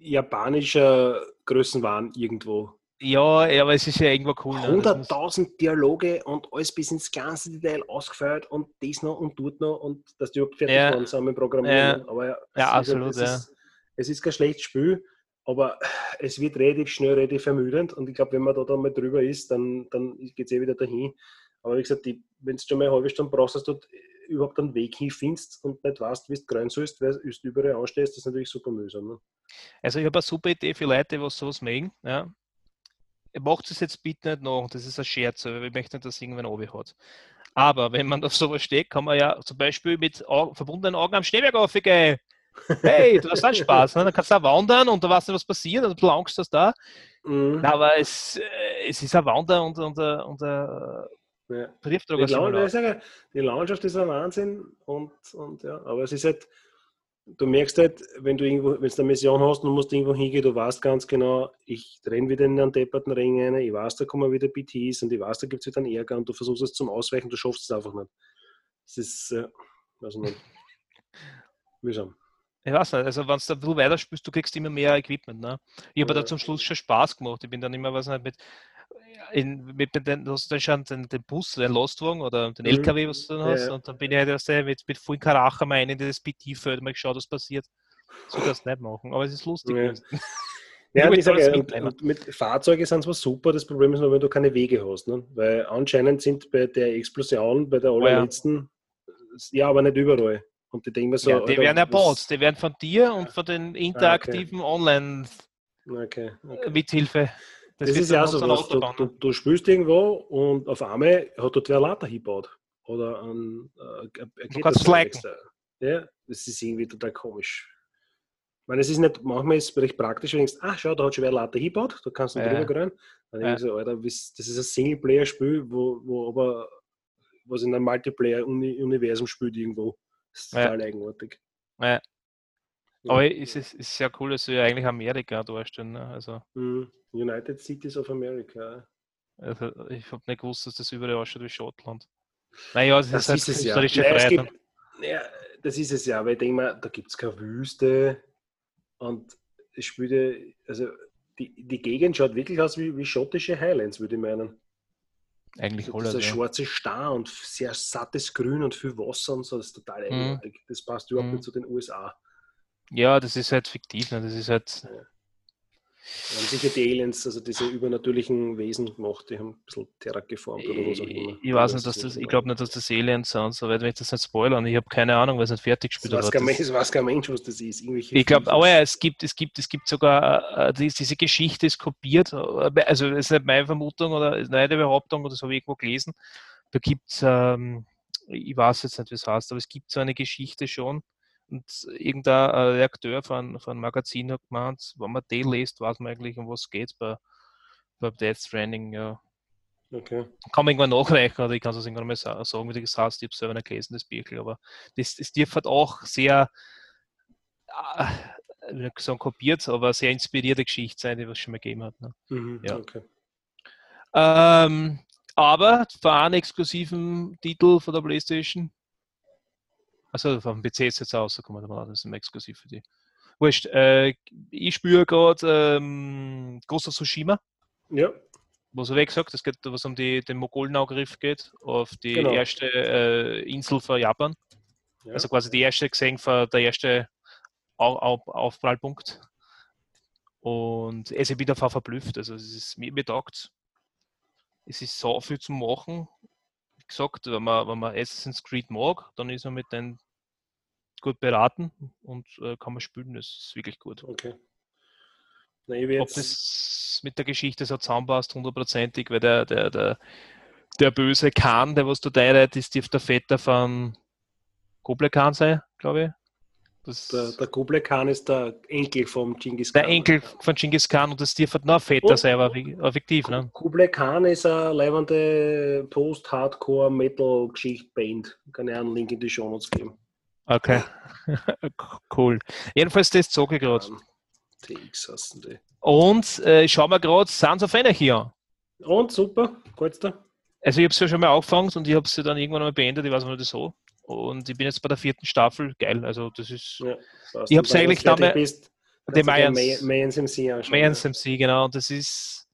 Speaker 3: japanischer Größenwahn irgendwo.
Speaker 2: Ja, aber es ist ja irgendwo cool. Ne? Das muss-
Speaker 3: 100.000 Dialoge und alles bis ins ganze Detail ausgefeilt und das noch und dort noch und dass die überhaupt fertig
Speaker 2: Ja.
Speaker 3: waren zusammen programmieren.
Speaker 2: Ja.
Speaker 3: Aber ja,
Speaker 2: Ja,
Speaker 3: es
Speaker 2: absolut,
Speaker 3: Ist, ist, es ist kein schlechtes Spiel, aber es wird relativ schnell relativ ermüdend und ich glaube, wenn man da dann mal drüber ist, dann, dann geht es eh wieder dahin. Aber wie gesagt, wenn du schon mal eine halbe Stunde brauchst, dass du überhaupt einen Weg hinfindest und nicht weißt, wie du grün sollst, weil du überall anstehst, das ist natürlich super mühsam. Ne?
Speaker 2: Also ich habe eine super Idee für Leute, die sowas mögen. Ja. Macht es jetzt bitte nicht nach, das ist ein Scherz, weil ich möchte nicht, dass irgendwann oben hat. Aber wenn man auf sowas steht, kann man ja zum Beispiel mit verbundenen Augen am Schneeberg aufgehen. Hey, du hast auch Spaß. Ne? Dann kannst du auch wandern und da weißt du, was passiert. Und ein bisschen Angst hast du da.
Speaker 3: Mhm.
Speaker 2: Aber es, äh, es ist ein Wander und, und, äh, und ein
Speaker 3: Ja. Die,
Speaker 2: Briefträger.
Speaker 3: Lan- ich sage, die Landschaft ist ein Wahnsinn und, und ja, aber es ist halt, du merkst halt, wenn du irgendwo, wenn du eine Mission hast und du musst irgendwo hingehen, du weißt ganz genau, ich renne wieder in einen depperten Ring rein, ich weiß, da kommen wieder BTs und ich weiß, da gibt es wieder einen Ärger und du versuchst es zum Ausweichen, du schaffst es einfach nicht. Das ist, ja, also nicht. Mühsam.
Speaker 2: Ich weiß nicht, also wenn du ein bisschen weiter spielst, du kriegst immer mehr Equipment. Ne? Ich habe
Speaker 3: Ja.
Speaker 2: da zum Schluss schon Spaß gemacht. Ich bin dann immer, weiß nicht, mit, in, mit, mit den, du hast dann schon den, den Bus, den Lostwagen oder den
Speaker 3: Mhm.
Speaker 2: LKW, was du dann hast.
Speaker 3: ja.
Speaker 2: Und dann bin ich halt erst äh, mit, mit vollem Karacher mal in das PT-Feld, mal geschaut, was passiert. So kannst du nicht machen, aber es ist lustig.
Speaker 3: Ja. Ja, ich sage, und,
Speaker 2: mitnehmen.
Speaker 3: und mit Fahrzeugen sind zwar super, das Problem ist nur, wenn du keine Wege hast. Ne? Weil anscheinend sind bei der Explosion, bei der
Speaker 2: Oh ja.
Speaker 3: allerletzten, ja, aber nicht überall. Und die denken so,
Speaker 2: ja, die werden
Speaker 3: was-
Speaker 2: erbaut, die werden von dir und von den interaktiven Online
Speaker 3: Okay, okay.
Speaker 2: mithilfe.
Speaker 3: Das,
Speaker 2: wird
Speaker 3: ist ja so was. Du, du,
Speaker 2: ne?
Speaker 3: du spielst irgendwo und auf einmal hat wer ein Later hingebaut. Oder ein, äh,
Speaker 2: Du kannst flanken.
Speaker 3: Ja, das ist irgendwie total komisch. Ich meine, es ist nicht, manchmal ist es recht praktisch, wenn du denkst, ah, schau, da hat schon wer Later hingebaut, da kannst du
Speaker 2: Ja.
Speaker 3: drüber rein. Dann
Speaker 2: Ja.
Speaker 3: ich so, Alter, das ist ein Singleplayer-Spiel, wo, wo aber was in einem Multiplayer-Universum spielt irgendwo. Das ist
Speaker 2: Ja.
Speaker 3: total eigenartig.
Speaker 2: Ja.
Speaker 3: Ja.
Speaker 2: Aber es ist, ist sehr cool, dass wir eigentlich Amerika darstellen. Ne? Also,
Speaker 3: Mhm. United Cities of America.
Speaker 2: also ich habe nicht gewusst, dass das überall ausschaut wie Schottland. Naja, es
Speaker 3: Das
Speaker 2: ist halt
Speaker 3: ist es ja.
Speaker 2: Freiheit.
Speaker 3: gibt, ja. Das ist es ja, weil ich denke mal, da gibt es keine Wüste und es spielt, ja- also die, die Gegend schaut wirklich aus wie, wie schottische Highlands, würde ich meinen.
Speaker 2: Eigentlich
Speaker 3: Das
Speaker 2: alles.
Speaker 3: ist ein
Speaker 2: Ja.
Speaker 3: schwarzer Star und sehr sattes Grün und viel Wasser und so, das ist total
Speaker 2: Mhm.
Speaker 3: eigenartig. Das passt überhaupt
Speaker 2: Mhm.
Speaker 3: nicht zu den USA.
Speaker 2: ja, das ist halt fiktiv. Ne? Das ist halt.
Speaker 3: Da haben sicher die Aliens, also diese übernatürlichen Wesen gemacht, die haben ein bisschen terraformt oder was auch immer.
Speaker 2: Ich, weiß nicht, dass das, ich glaube nicht, dass das Aliens sind und so weiter, wenn ich das nicht spoilern. Ich habe keine Ahnung, weil es nicht fertig gespielt
Speaker 3: Mensch, das weiß kein Mensch, was das ist. Irgendwelche
Speaker 2: Ich glaube, aber ja, es gibt, es gibt, es gibt sogar, äh, dies- diese Geschichte ist kopiert, äh, also das ist nicht meine Vermutung oder ist nicht eine Behauptung oder das habe ich irgendwo gelesen. Da gibt es, ähm, ich weiß jetzt nicht, wie es heißt, aber es gibt so eine Geschichte schon. Und irgendein äh, Redakteur von, von einem Magazin hat gemeint, wenn man die liest, weiß man eigentlich, um was geht bei, bei Death Stranding. Ja.
Speaker 3: Okay.
Speaker 2: Kann man irgendwann nachreichen oder ich kann es irgendwann mal sa- sagen, wie das heißt. Ich habe selber nicht gelesen, das Birkel, aber das, das Tier hat auch sehr, äh, wie ich sagen, kopiert, aber sehr inspirierte Geschichte sein, die was es schon mal gegeben hat. Ne?
Speaker 3: Mhm.
Speaker 2: Ja.
Speaker 3: okay.
Speaker 2: Ähm, aber für einen exklusiven Titel von der PlayStation, also vom PC ist jetzt rausgekommen, aber das ist exklusiv für die. Wurscht, äh, ich spüre gerade ähm, Ghost of Tsushima,
Speaker 3: Ja,
Speaker 2: was ich gesagt, es geht, was um die, den Mogolenangriff geht, auf die
Speaker 3: Genau.
Speaker 2: erste äh, Insel von Japan.
Speaker 3: ja.
Speaker 2: Also quasi die erste gesehen, von der erste Au Au Aufprallpunkt. Und es ist wieder verblüfft. Also es ist mir, mir taugt Es ist so viel zu machen. Gesagt, wenn man, wenn man Assassin's Creed mag, dann ist man mit denen gut beraten und äh, kann man spielen. Das ist wirklich gut.
Speaker 3: okay. Na,
Speaker 2: Ob das mit der Geschichte so zusammenpasst, hundertprozentig, weil der, der, der, der böse Khan, der was du teilt, ist der Vetter von Kublai Khan sein, glaube ich.
Speaker 3: Der, der Kublai Khan ist der Enkel vom Genghis
Speaker 2: der
Speaker 3: Khan.
Speaker 2: Enkel von Genghis Khan und das dürfte noch Vetter
Speaker 3: Oh.
Speaker 2: sein, aber wie- effektiv. Ne?
Speaker 3: Kublai Khan ist eine leibende Post-Hardcore-Metal-Geschichte-Band. Kann ich einen Link in die Show Notes geben.
Speaker 2: Okay. cool. Jedenfalls das zocke ich gerade.
Speaker 3: TX die.
Speaker 2: Und äh, schauen wir gerade Sons of Anarchy an.
Speaker 3: Und super, geht's da?
Speaker 2: Also ich habe es ja schon mal angefangen und ich habe es dann irgendwann mal beendet, ich weiß nicht so. Und ich bin jetzt bei der vierten Staffel. Geil, also das ist
Speaker 3: Ja, passt.
Speaker 2: Ich
Speaker 3: Und wenn du
Speaker 2: eigentlich
Speaker 3: bist,
Speaker 2: die Mayans.
Speaker 3: May- Mayans MC anschauen.
Speaker 2: Mayans MC, genau. Und das ist,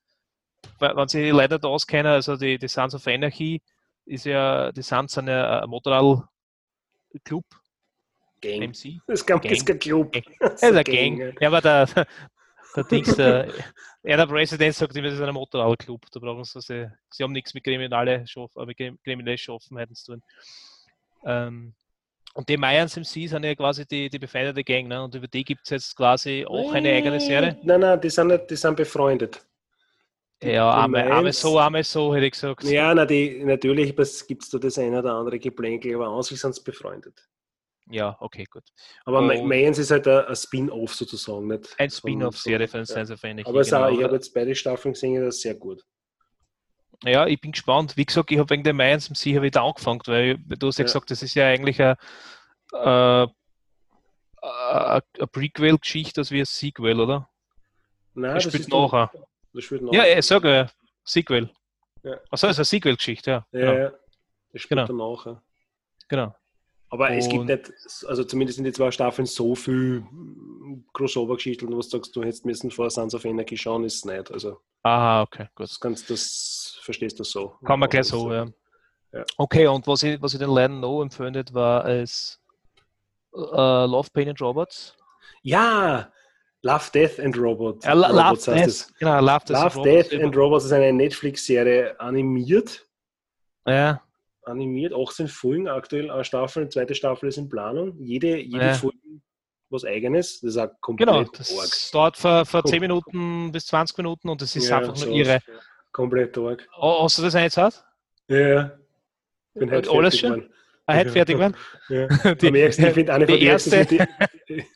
Speaker 2: wenn Sie leider da auskennen, also die, die Sons of Anarchy ist ja, die Sons sind ja ein Motorrad-Club,
Speaker 3: Gang.
Speaker 2: MC.
Speaker 3: Das ist
Speaker 2: Gang.
Speaker 3: kein Club.
Speaker 2: Gang.
Speaker 3: Das ist
Speaker 2: der Gang.
Speaker 3: ja.
Speaker 2: Aber der, der Dings, der, ja, der Präsident sagt immer, das ist ein Motorradclub. Da brauchen sie, sie, haben nichts mit kriminelle Schaff, äh, mit krim- kriminellen Schaffenheiten zu tun. Ähm, und die Mayans MC sind ja quasi die, die befeindete Gang, ne? Und über die gibt es jetzt quasi auch eine eigene Serie.
Speaker 3: Nein, nein, die sind, nicht, die sind befreundet.
Speaker 2: Ja, einmal, einmal so, einmal so, hätte ich gesagt.
Speaker 3: Ja, na, die, natürlich gibt es da das eine oder andere Geplänkel, aber an sich sind sie befreundet.
Speaker 2: Ja, okay, gut.
Speaker 3: Aber oh. Mayans ist halt ein, Spin-off sozusagen. Nicht
Speaker 2: Ein Spin-off-Serie von. Science of Anarchy.
Speaker 3: Aber auch, ich
Speaker 2: genau.
Speaker 3: habe jetzt beide Staffeln gesehen, das ist sehr gut.
Speaker 2: Ja, ich bin gespannt. Wie gesagt, ich habe wegen der Mayans MC habe ich da angefangen, weil du hast ja,
Speaker 3: Ja.
Speaker 2: gesagt, das ist ja eigentlich eine, äh, eine eine Prequel-Geschichte als wie ein Sequel, oder?
Speaker 3: Nein,
Speaker 2: Das spielt nachher.
Speaker 3: Das spielt
Speaker 2: Ja,
Speaker 3: nachher.
Speaker 2: ich sage ja, Sequel.
Speaker 3: Ja.
Speaker 2: Achso, das ist eine Sequel-Geschichte, ja.
Speaker 3: Ja,
Speaker 2: Genau.
Speaker 3: ja. Das spielt
Speaker 2: Genau.
Speaker 3: danach. Ja.
Speaker 2: genau.
Speaker 3: Aber es gibt
Speaker 2: Und-
Speaker 3: nicht, also zumindest in den zwei Staffeln, so viel Crossover-Geschichten, du sagst, du hättest müssen vor Sons of Anarchy schauen, ist es nicht. Also
Speaker 2: Aha, okay, gut.
Speaker 3: das kannst das verstehst du so.
Speaker 2: Kann man gleich
Speaker 3: Das,
Speaker 2: so,
Speaker 3: äh,
Speaker 2: ja.
Speaker 3: Ja.
Speaker 2: Okay, und was ich, was ich den Leuten noch empfehlen hätte, war es äh, Love, Pain and Robots.
Speaker 3: Ja, Love, Death and Robot.
Speaker 2: Ja, Lo- Love,
Speaker 3: Robots.
Speaker 2: Death, genau, Love, Death, and
Speaker 3: Love,
Speaker 2: Robots.
Speaker 3: Death and Robots ist eine Netflix-Serie animiert.
Speaker 2: Ja,
Speaker 3: Animiert, 18 Folgen, aktuell eine Staffel, eine zweite Staffel ist in Planung. Jede, jede
Speaker 2: Ja.
Speaker 3: Folge was eigenes. Das ist auch komplett
Speaker 2: genau.
Speaker 3: arg.
Speaker 2: Das dauert für, für
Speaker 3: Cool.
Speaker 2: 10 Minuten bis 20 Minuten und das ist
Speaker 3: Ja,
Speaker 2: einfach nur
Speaker 3: so
Speaker 2: irre.
Speaker 3: Komplett arg.
Speaker 2: Oh, hast du das eine Zeit?
Speaker 3: Ja. Bin halt
Speaker 2: Alles
Speaker 3: fertig
Speaker 2: schon? Ah, heute fertig werden?
Speaker 3: Ja.
Speaker 2: Die-
Speaker 3: Am ersten, ich finde eine
Speaker 2: die erste-
Speaker 3: die,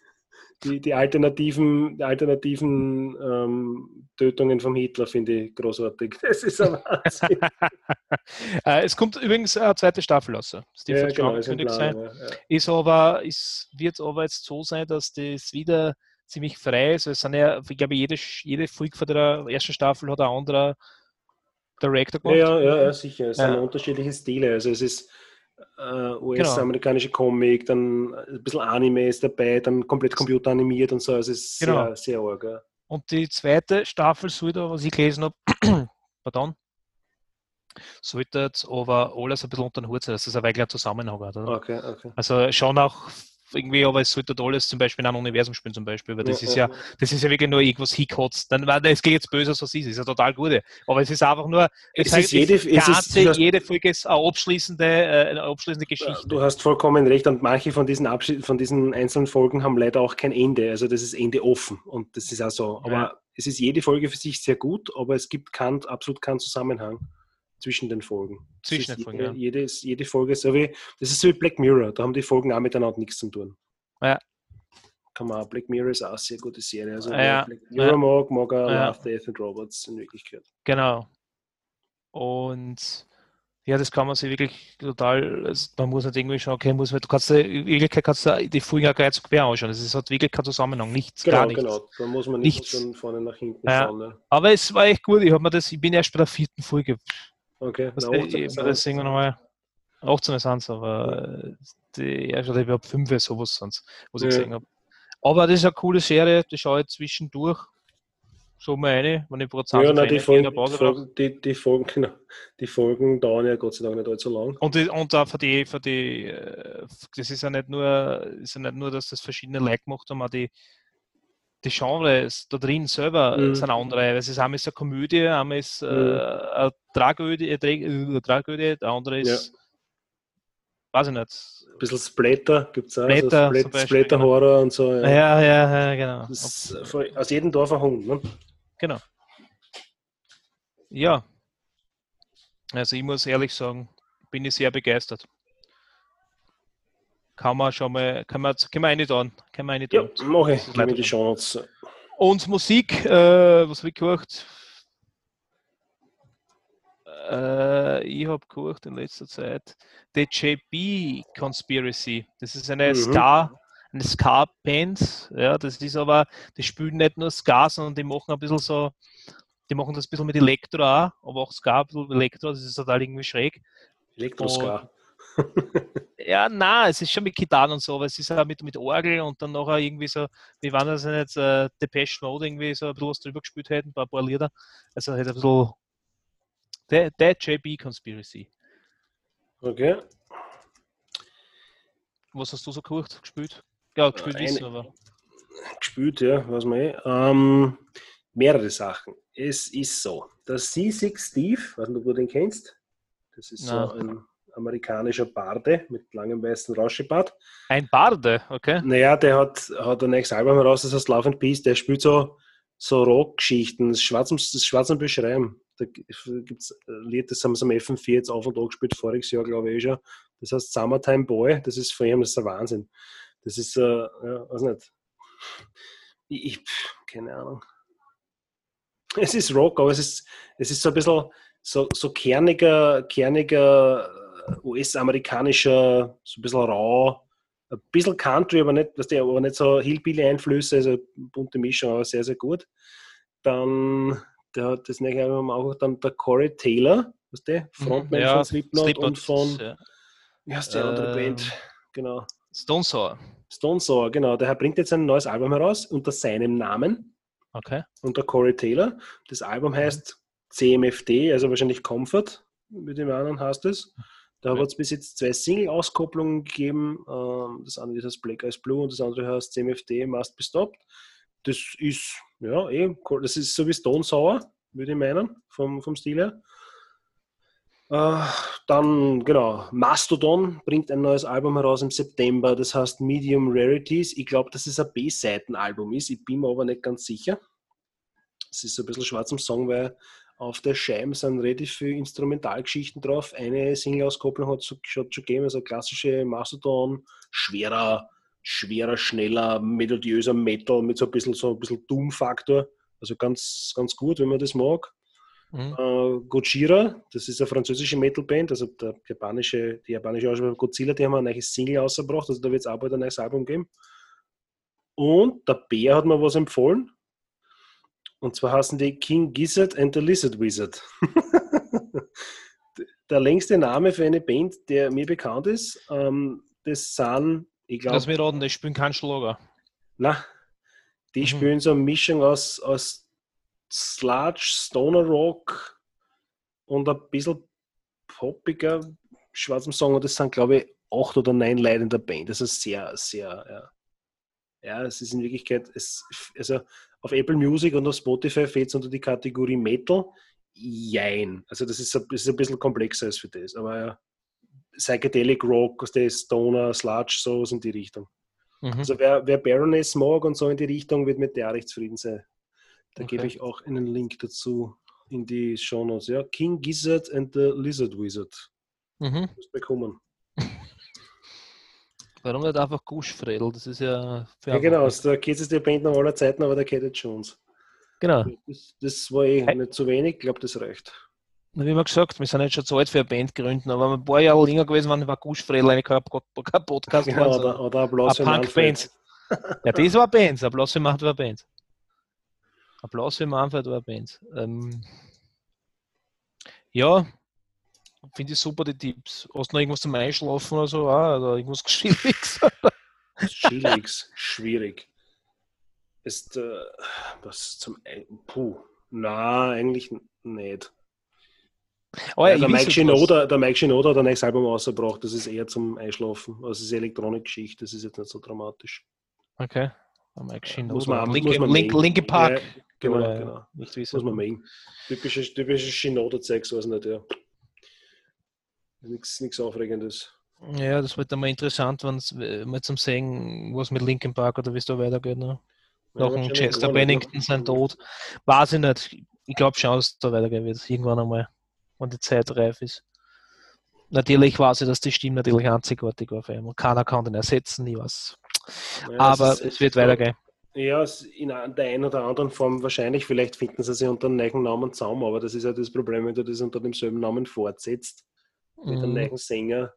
Speaker 3: die, die alternativen, die alternativen ähm, Tötungen vom Hitler finde ich großartig. Das ist ein Wahnsinn.
Speaker 2: äh, es kommt übrigens eine zweite Staffel raus. Steve
Speaker 3: ja, genau, ist
Speaker 2: angekündigt sein.
Speaker 3: Ja. Ja.
Speaker 2: Ist aber, ist, wird aber jetzt so sein, dass das wieder ziemlich frei ist. Es sind ja, ich glaube, jede, jede Folge von der ersten Staffel hat ein anderer Director
Speaker 3: Ja,
Speaker 2: gemacht.
Speaker 3: ja, ja, ja, sicher. Es sind unterschiedliche Stile. Also es ist äh, US-amerikanische Comic, dann ein bisschen Anime ist dabei, dann komplett computeranimiert und so. Also es ist
Speaker 2: Genau.
Speaker 3: sehr, sehr arg. Ja.
Speaker 2: Und die zweite Staffel sollte, was ich gelesen habe, pardon, sollte jetzt aber alles ein bisschen unter den Hut sein, dass das ein wenig Zusammenhang hat.
Speaker 3: Okay, okay.
Speaker 2: Also schon auch irgendwie, aber es sollte alles zum Beispiel in einem Universum spielen, zum Beispiel, weil das ist ja, das ist ja wirklich nur irgendwas hinkotzt. Dann war das geht jetzt böse, was es ist, ist ja total gut. Aber es ist einfach nur,
Speaker 3: Es
Speaker 2: zeigt
Speaker 3: ist jede- es ist-
Speaker 2: ganze,
Speaker 3: du hast-
Speaker 2: jede Folge ist eine abschließende, äh, eine abschließende Geschichte.
Speaker 3: Du hast vollkommen recht und manche von diesen, Abschied, von diesen einzelnen Folgen haben leider auch kein Ende. Also das ist Ende offen und das ist auch so. Aber
Speaker 2: Ja.
Speaker 3: es ist jede Folge für sich sehr gut, aber es gibt kein, absolut keinen Zusammenhang zwischen den Folgen.
Speaker 2: Zwischen
Speaker 3: ist
Speaker 2: den Folgen,
Speaker 3: jede,
Speaker 2: ja.
Speaker 3: jedes, jede Folge so wie, das ist so wie Black Mirror, da haben die Folgen auch miteinander nichts zu tun.
Speaker 2: Ja.
Speaker 3: Kann man, auch- Black Mirror ist auch eine sehr gute Serie. Also
Speaker 2: Ja.
Speaker 3: Black Mirror
Speaker 2: Ja.
Speaker 3: mag, mag er
Speaker 2: Ja.
Speaker 3: Love, Death and Robots in Wirklichkeit.
Speaker 2: Genau. Und ja, das kann man sich wirklich total, also man muss nicht irgendwie schauen, okay, muss man, du kannst in Wirklichkeit kannst du die Folgen kreuz und quer anschauen. Das ist, hat wirklich keinen Zusammenhang, nichts,
Speaker 3: Genau,
Speaker 2: gar nichts.
Speaker 3: genau. Da muss man nicht
Speaker 2: Nichts.
Speaker 3: von vorne nach hinten
Speaker 2: Ja.
Speaker 3: schauen. Ne?
Speaker 2: Aber es war echt gut, ich, hab mir das, ich bin erst bei der vierten Folge.
Speaker 3: Okay,
Speaker 2: Das, hab mir das irgendwann nochmal 18 sind aber äh, die erste überhaupt 5 sowas sonst, was ich
Speaker 3: Ja.
Speaker 2: gesehen habe. Aber das ist eine coole Serie, die schaue ich zwischendurch so mal eine, wenn ich gerade
Speaker 3: Ja, nein, die, Folgen, die. Folgen, die, die, Folgen, genau, die Folgen dauern ja Gott sei Dank nicht allzu lang.
Speaker 2: Und, die, und auch für die, für die, äh, das ist ja nicht nur, ist ja nicht nur, dass das verschiedene Leute gemacht haben, auch die, die Genres da drin selber
Speaker 3: Mhm.
Speaker 2: sind andere. Es ist einmal ist eine Komödie, einmal ist äh,
Speaker 3: Mhm.
Speaker 2: eine Tragödie, eine Tra- eine Tragödie, der andere ist, weiß ich nicht.
Speaker 3: Ein bisschen Splatter gibt es auch.
Speaker 2: Splatter
Speaker 3: also Splat, Splatter-Horror und so. Ja.
Speaker 2: Ja, ja, ja, genau.
Speaker 3: Das ist aus jedem Dorf ein Hund. Ne?
Speaker 2: Genau. Ja. Also ich muss ehrlich sagen, bin ich sehr begeistert. Kann man schon mal, kann man, kann man eine tun. Kann man eine
Speaker 3: Ja,
Speaker 2: tun.
Speaker 3: mache ich. Gib mir die. Chance.
Speaker 2: Und Musik, äh, was habe ich gehört? Äh, ich habe gehört in letzter Zeit The JB Conspiracy. Das ist eine mhm. Ska, eine Ska-Band. Ja, das ist aber, die spielen nicht nur Ska, sondern die machen ein bisschen so, die machen das ein bisschen mit Elektro aber auch Ska, ein bisschen Elektro, das ist total irgendwie schräg.
Speaker 3: Elektro-Ska.
Speaker 2: Ja, na, es ist schon mit Gitarren und so, aber es ist auch mit, mit Orgel und dann noch irgendwie so, wie waren das denn jetzt, äh, Depeche Mode irgendwie so ein bisschen was drüber gespielt hätten, ein paar, paar Lieder. Also halt ein bisschen der, der JB Conspiracy.
Speaker 3: Okay.
Speaker 2: Was hast du so gehört, gespielt? Ja, gespielt
Speaker 3: Eine, wissen, aber. Gespielt, ja, was man eh. Ähm, mehrere Sachen. Es ist so, der C6 Steve, weiß nicht, ob du den kennst. Das ist Nein. so ein amerikanischer Barde mit langem weißen Rauschebart.
Speaker 2: Ein Barde, okay.
Speaker 3: Naja, der hat, hat ein nächstes Album heraus, das heißt Love and Peace, der spielt so, so Rockgeschichten, das Schwarz, das Schwarz und Beschreiben. Da gibt es ein Lied, das haben sie am FM4 jetzt auf und an gespielt, voriges Jahr, glaube ich, eh schon. Das heißt Summertime Boy, das ist von ihm, das ist der Wahnsinn. Das ist, äh, ja, weiß nicht. Ich, ich, keine Ahnung. Es ist Rock, aber es ist, es ist so ein bisschen so, so kerniger, kerniger US-amerikanischer, so ein bisschen rau, ein bisschen Country, aber nicht, was aber nicht so Hillbilly-Einflüsse, also bunte Mischung, aber sehr, sehr gut. Dann, der hat das nächste Album auch dann der Corey Taylor, was der? Mhm. Frontman ja, von Slipknot, Slipknot und von, ja. wie heißt die äh, andere Band? Genau.
Speaker 2: Stone Sour.
Speaker 3: Stone Sour, genau. Der bringt jetzt ein neues Album heraus unter seinem Namen.
Speaker 2: Okay.
Speaker 3: Unter Corey Taylor. Das Album heißt CMFD, also wahrscheinlich Comfort, mit dem anderen heißt es. Da okay. hat es bis jetzt zwei Single-Auskopplungen gegeben. Ähm, das eine heißt Black Eyes Blue und das andere heißt CMFD Must Be Stopped. Das ist, ja, eh, das ist so wie Stone Sour, würde ich meinen, vom, vom Stil her. Äh, dann, genau, Mastodon bringt ein neues Album heraus im September, das heißt Medium Rarities. Ich glaube, dass es ein B-Seiten-Album ist, ich bin mir aber nicht ganz sicher. Es ist so ein bisschen schwarz im Song, weil auf der Scheibe sind relativ viele Instrumentalgeschichten drauf. Eine Single-Auskopplung hat es schon gegeben, also klassische Mastodon, schwerer, schwerer, schneller, melodiöser Metal mit so ein bisschen so ein bisschen Doom-Faktor. Also ganz, ganz gut, wenn man das mag. Mhm. Äh, Gojira, das ist eine französische Metal-Band, also der japanische, die japanische Aussprache Godzilla, die haben ein neues Single ausgebracht, also da wird es auch bald ein neues Album geben. Und der Bär hat mir was empfohlen, und zwar heißen die King Gizzard and the Lizard Wizard. der längste Name für eine Band, der mir bekannt ist, ähm, das sind,
Speaker 2: ich glaube. Lass mich raten, die spielen keinen Schlager.
Speaker 3: Na, die mhm. spielen so eine Mischung aus, aus Sludge, Stoner Rock und ein bisschen poppiger schwarzem Song. Und das sind, glaube ich, acht oder neun Leute in der Band. Das ist sehr, sehr, ja. Ja, es ist in Wirklichkeit, es, also auf Apple Music und auf Spotify fällt es unter die Kategorie Metal. Jein. Also das ist, ein, das ist ein bisschen komplexer als für das. Aber ja, Psychedelic Rock, der Stoner, Sludge, so in die Richtung. Mhm. Also wer, wer Baroness mag und so in die Richtung, wird mit der recht zufrieden sein. Da okay. gebe ich auch einen Link dazu in die Show Notes. Ja, King Gizzard and the Lizard Wizard. Mhm. bekommen.
Speaker 2: Warum nicht einfach Guschfredel? Das ist ja.
Speaker 3: Ja, genau. Also der der Band nach aller Zeiten, aber der Kate Jones.
Speaker 2: Genau.
Speaker 3: Das, das war eh hey. nicht zu wenig. Ich glaube, das reicht.
Speaker 2: Wie man gesagt, wir sind nicht schon zu alt für eine Band gründen, aber wenn wir ein paar Jahre länger gewesen waren, war Guschfredel eine kein, Podcast.
Speaker 3: Genau, oder, oder, oder
Speaker 2: Applaus für Punk-Band. ja, das war Band. Applaus für Manfred war Band. Applaus für Manfred war Band. Ähm, ja, Finde ich super, die Tipps. Hast du noch irgendwas zum Einschlafen oder so? Ah, oder irgendwas Chilliges?
Speaker 3: Chilliges, schwierig. Ist, äh, was zum Puh, na, eigentlich nicht. Oh, ja, der, Mike Shinoda, der Mike Shinoda hat ein neues Album rausgebracht, das ist eher zum Einschlafen. Also es ist Elektronikgeschichte, das ist jetzt nicht so dramatisch.
Speaker 2: Okay. Der Mike Shinoda.
Speaker 3: Muss man,
Speaker 2: Linke,
Speaker 3: muss man
Speaker 2: Link, Linke Park. Ja,
Speaker 3: genau, genau. Nicht wissen. Muss man mengen. Typisches, typisches Shinoda-Zeug, so was nicht, ja. Nichts Aufregendes.
Speaker 2: Ja, das wird dann mal interessant, wenn es mal zum Sehen, was mit Linkin Park oder wie es da weitergeht. Ne? Ja, Nach dem Chester Bennington sein Tod. Weiß ich nicht. Ich glaube schon, dass es da weitergehen wird. Irgendwann einmal, wenn die Zeit reif ist. Natürlich weiß ich, dass die Stimme natürlich einzigartig war für ihn. Keiner kann den ersetzen, ich weiß. Ja, Aber es wird weitergehen.
Speaker 3: Ja, in der einen oder anderen Form wahrscheinlich. Vielleicht finden sie sich unter einem neuen Namen zusammen, aber das ist ja das Problem, wenn du das unter demselben Namen fortsetzt, mit einem
Speaker 2: Mhm.
Speaker 3: neuen Sänger.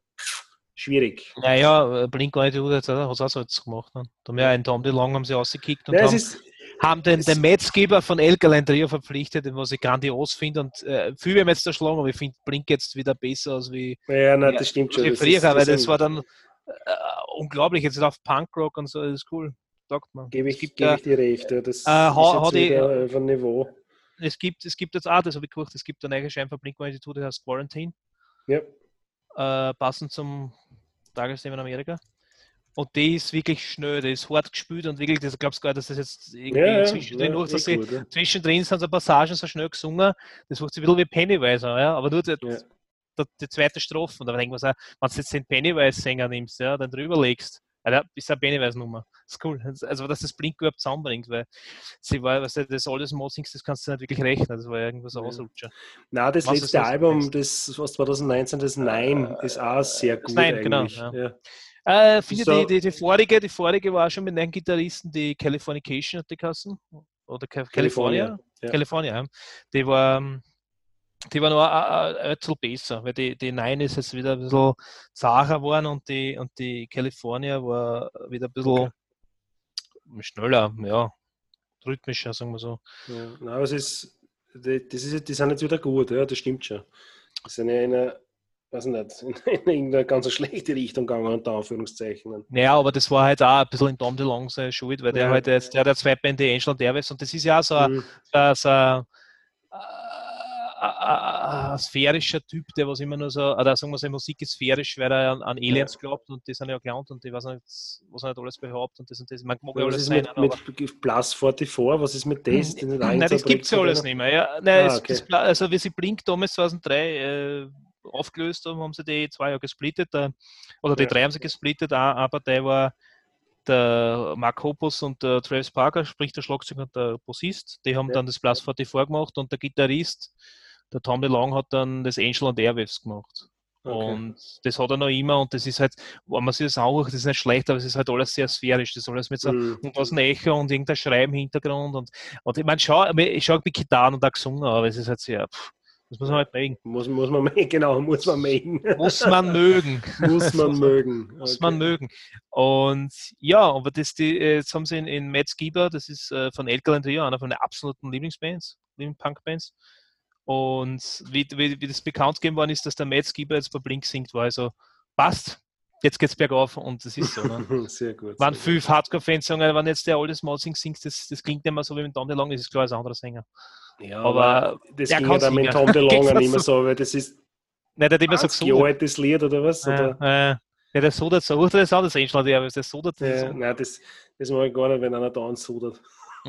Speaker 3: Schwierig.
Speaker 2: Naja, Blink-182 hat es auch so jetzt gemacht. Ne? Da haben ja einen Tom DeLong haben sie rausgekickt und
Speaker 3: es
Speaker 2: haben,
Speaker 3: ist,
Speaker 2: haben den, den Metzgeber von El Galendria verpflichtet, den was ich grandios finde. Und äh, viele haben jetzt erschlagen, aber ich finde Blink jetzt wieder besser als wie,
Speaker 3: ja, nein,
Speaker 2: Ja,
Speaker 3: das stimmt schon. Das
Speaker 2: früher,
Speaker 3: ist,
Speaker 2: weil
Speaker 3: das ist-
Speaker 2: war dann äh, unglaublich. Jetzt auf Punkrock und so, das ist cool. Sagt man.
Speaker 3: Gebe ich,
Speaker 2: gibt,
Speaker 3: gebe
Speaker 2: äh,
Speaker 3: ich dir recht. Ja, das
Speaker 2: äh, ha-
Speaker 3: ist jetzt auf ein Niveau.
Speaker 2: es gibt, es gibt jetzt auch, das habe ich geguckt, es gibt eine neue Schein von Blink-182, das heißt Quarantine.
Speaker 3: Ja.
Speaker 2: äh, passend zum Tagesthema in Amerika. Und die ist wirklich schnell, die ist hart gespielt und wirklich, das glaubst du gar nicht, dass das jetzt irgendwie
Speaker 3: Ja,
Speaker 2: zwischendrin,
Speaker 3: ja,
Speaker 2: dass sie,
Speaker 3: gut, ja.
Speaker 2: zwischendrin sind so Passagen so schnell gesungen, das wird sich ein bisschen wie Pennywise ja? aber nur die, die, die zweite Strophe. Und da denkt man so, wenn du jetzt den Pennywise-Sänger nimmst, ja, dann drüber legst, das ist eine Pennywise-Nummer. Ist cool. Also, dass das Blink überhaupt zusammenbringt, weil sie war, weißt du, das alles Mossings, das kannst du nicht wirklich rechnen, das war ja irgendwas
Speaker 3: Ja.
Speaker 2: Ausrutscher.
Speaker 3: Nein, das
Speaker 2: Was
Speaker 3: letzte
Speaker 2: das?
Speaker 3: Album, das was 2019, das Nein, ist auch sehr gut
Speaker 2: Nein, genau, ja.
Speaker 3: Ja.
Speaker 2: Äh, finde
Speaker 3: So-
Speaker 2: die, die, die vorige, die vorige war schon mit einem Gitarristen, die Californication hat die Kassen. Oder Ca- California?
Speaker 3: ja.
Speaker 2: California. Die war, ähm, die war noch ein, bisschen besser, weil die, die Nine ist jetzt wieder ein bisschen zacher geworden und die, und die California war wieder ein bisschen schneller, ja, rhythmischer, sagen wir so.
Speaker 3: Ja, nein, aber es ist, die, das ist, die sind jetzt wieder gut, ja, das stimmt schon. Die sind ja in eine, weiß nicht, in irgendeine ganz schlechte Richtung gegangen, unter Anführungszeichen.
Speaker 2: Naja, aber das war halt auch ein bisschen in Tom DeLong seine Schuld, weil der
Speaker 3: Ja.
Speaker 2: halt jetzt, der hat ja zwei Bände Angel und Airways und das ist ja auch so ein
Speaker 3: Mhm.
Speaker 2: so, so ein, sphärischer Typ, der was immer nur so, oder sagen wir so, Musik ist sphärisch, weil er an, an Aliens glaubt und die sind ja gelernt und die weiß nicht, was er nicht alles behauptet und das und das. Man mag ja alles
Speaker 3: ist
Speaker 2: sein,
Speaker 3: mit, mit Plus 44? Was ist mit das? Sind
Speaker 2: Nein, das gibt es ja alles nicht mehr. Ja, nein,
Speaker 3: Ah,
Speaker 2: es,
Speaker 3: okay.
Speaker 2: das, Pla- also wie sie Blink damals 2003 äh, aufgelöst haben, haben sie die zwei Jahre gesplittet. Äh, oder die
Speaker 3: Ja.
Speaker 2: drei haben sie gesplittet. Eine eine Partei war der Mark Hoppus und der Travis Parker, sprich der Schlagzeuger und der Bassist. Die haben
Speaker 3: Ja.
Speaker 2: dann das Plus 44 gemacht und der Gitarrist, der Tom DeLong, hat dann das Angel und Airwaves gemacht.
Speaker 3: Okay.
Speaker 2: Und das hat er noch immer und das ist halt, wenn man sich das anhört, das ist nicht schlecht, aber es ist halt alles sehr sphärisch. Das ist alles mit so
Speaker 3: Mhm.
Speaker 2: und aus dem Echo und irgendein Schrei im Hintergrund. Und, und ich meine, schau, ich schaue mit Gitarren und auch gesungen, aber es ist halt sehr, pff, das muss man halt mögen.
Speaker 3: Muss, muss man mögen, genau, muss man mögen.
Speaker 2: Muss man mögen.
Speaker 3: muss man mögen.
Speaker 2: Muss
Speaker 3: Okay.
Speaker 2: man mögen. Und ja, aber das, die, äh, jetzt haben sie in, in Matt Skiber, das ist äh, von El Galanteria, einer von den absoluten Lieblingsbands, Lieblings-Punk-Bands. Und wie, wie, wie das bekannt gegeben worden ist, dass der Matt Skiber jetzt bei Blink singt, war also, passt, jetzt geht's bergauf und das ist so. Ne?
Speaker 3: Sehr gut.
Speaker 2: Wenn
Speaker 3: sehr
Speaker 2: viele Hardcore-Fans sagen, wenn jetzt der Aldes Malsing singt, das, das klingt nicht mehr so wie mit Tom DeLong, das ist klar ein anderer Sänger.
Speaker 3: Ja,
Speaker 2: aber
Speaker 3: aber das ging
Speaker 2: kann
Speaker 3: ja dann mit. Tom
Speaker 2: Gegensatz
Speaker 3: nicht mehr so, weil das ist
Speaker 2: Nein, der hat immer so
Speaker 3: 20 Jahre
Speaker 2: gesudert.
Speaker 3: altes Lied oder was? Oder?
Speaker 2: Äh, ja, der sudert so, oder das ist auch das Angel, der, das
Speaker 3: Ja,
Speaker 2: ist-
Speaker 3: nein, das, das mag ich gar nicht, wenn einer da ansudert.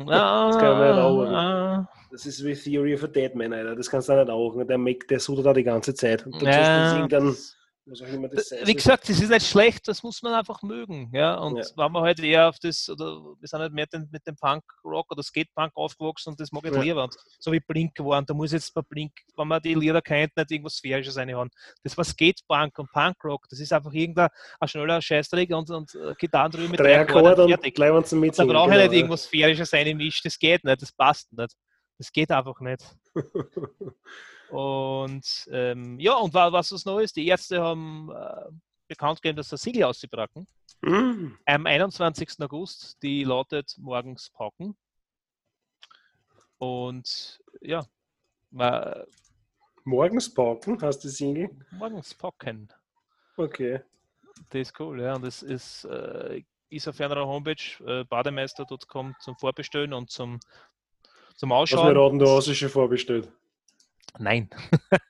Speaker 2: Ah,
Speaker 3: kann man nicht auch,
Speaker 2: ah,
Speaker 3: Das ist wie Theory of a Dead Man, Alter. Das kannst du auch nicht auch. Der, Mac, der sudert auch die ganze Zeit. Und dann
Speaker 2: Ja.
Speaker 3: irgendein, was das
Speaker 2: Wie gesagt, das ist nicht schlecht, das muss man einfach mögen. Ja? Und
Speaker 3: Ja.
Speaker 2: wenn man halt eher auf das, oder wir sind halt mehr den, mit dem Punk-Rock oder Skate-Punk aufgewachsen und das mag ich
Speaker 3: Ja.
Speaker 2: lieber. Und so wie Blink waren, da muss jetzt bei Blink, wenn man die Lieder kennt, nicht irgendwas Sphärisches reinhauen. Das war Skate-Punk und Punk-Rock, das ist einfach irgendein ein schneller Scheißdreck und, und äh, Gitarren drüber mit
Speaker 3: Drei Akkorde und
Speaker 2: fertig.
Speaker 3: gleich sie
Speaker 2: Da brauche ich
Speaker 3: genau,
Speaker 2: nicht irgendwas Sphärisches reinmischen, das geht nicht, das passt nicht. Das geht einfach nicht. Und ähm, ja, und wa- was was noch ist, die Ärzte haben äh, bekannt gegeben, dass der Siegel ausgebrachen.
Speaker 3: Ja. Mm.
Speaker 2: Am 21. August, die lautet morgens pauken. Und ja, ma-
Speaker 3: Morgens pauken, hast du Single?
Speaker 2: morgens pauken.
Speaker 3: Okay.
Speaker 2: Das ist cool, ja. Und das ist, äh, ist auf einer Homepage äh, bademeister.com zum Vorbestellen und zum, zum
Speaker 3: mir
Speaker 2: Ausschauen.
Speaker 3: raten, du hast es schon vorbestellt.
Speaker 2: Nein.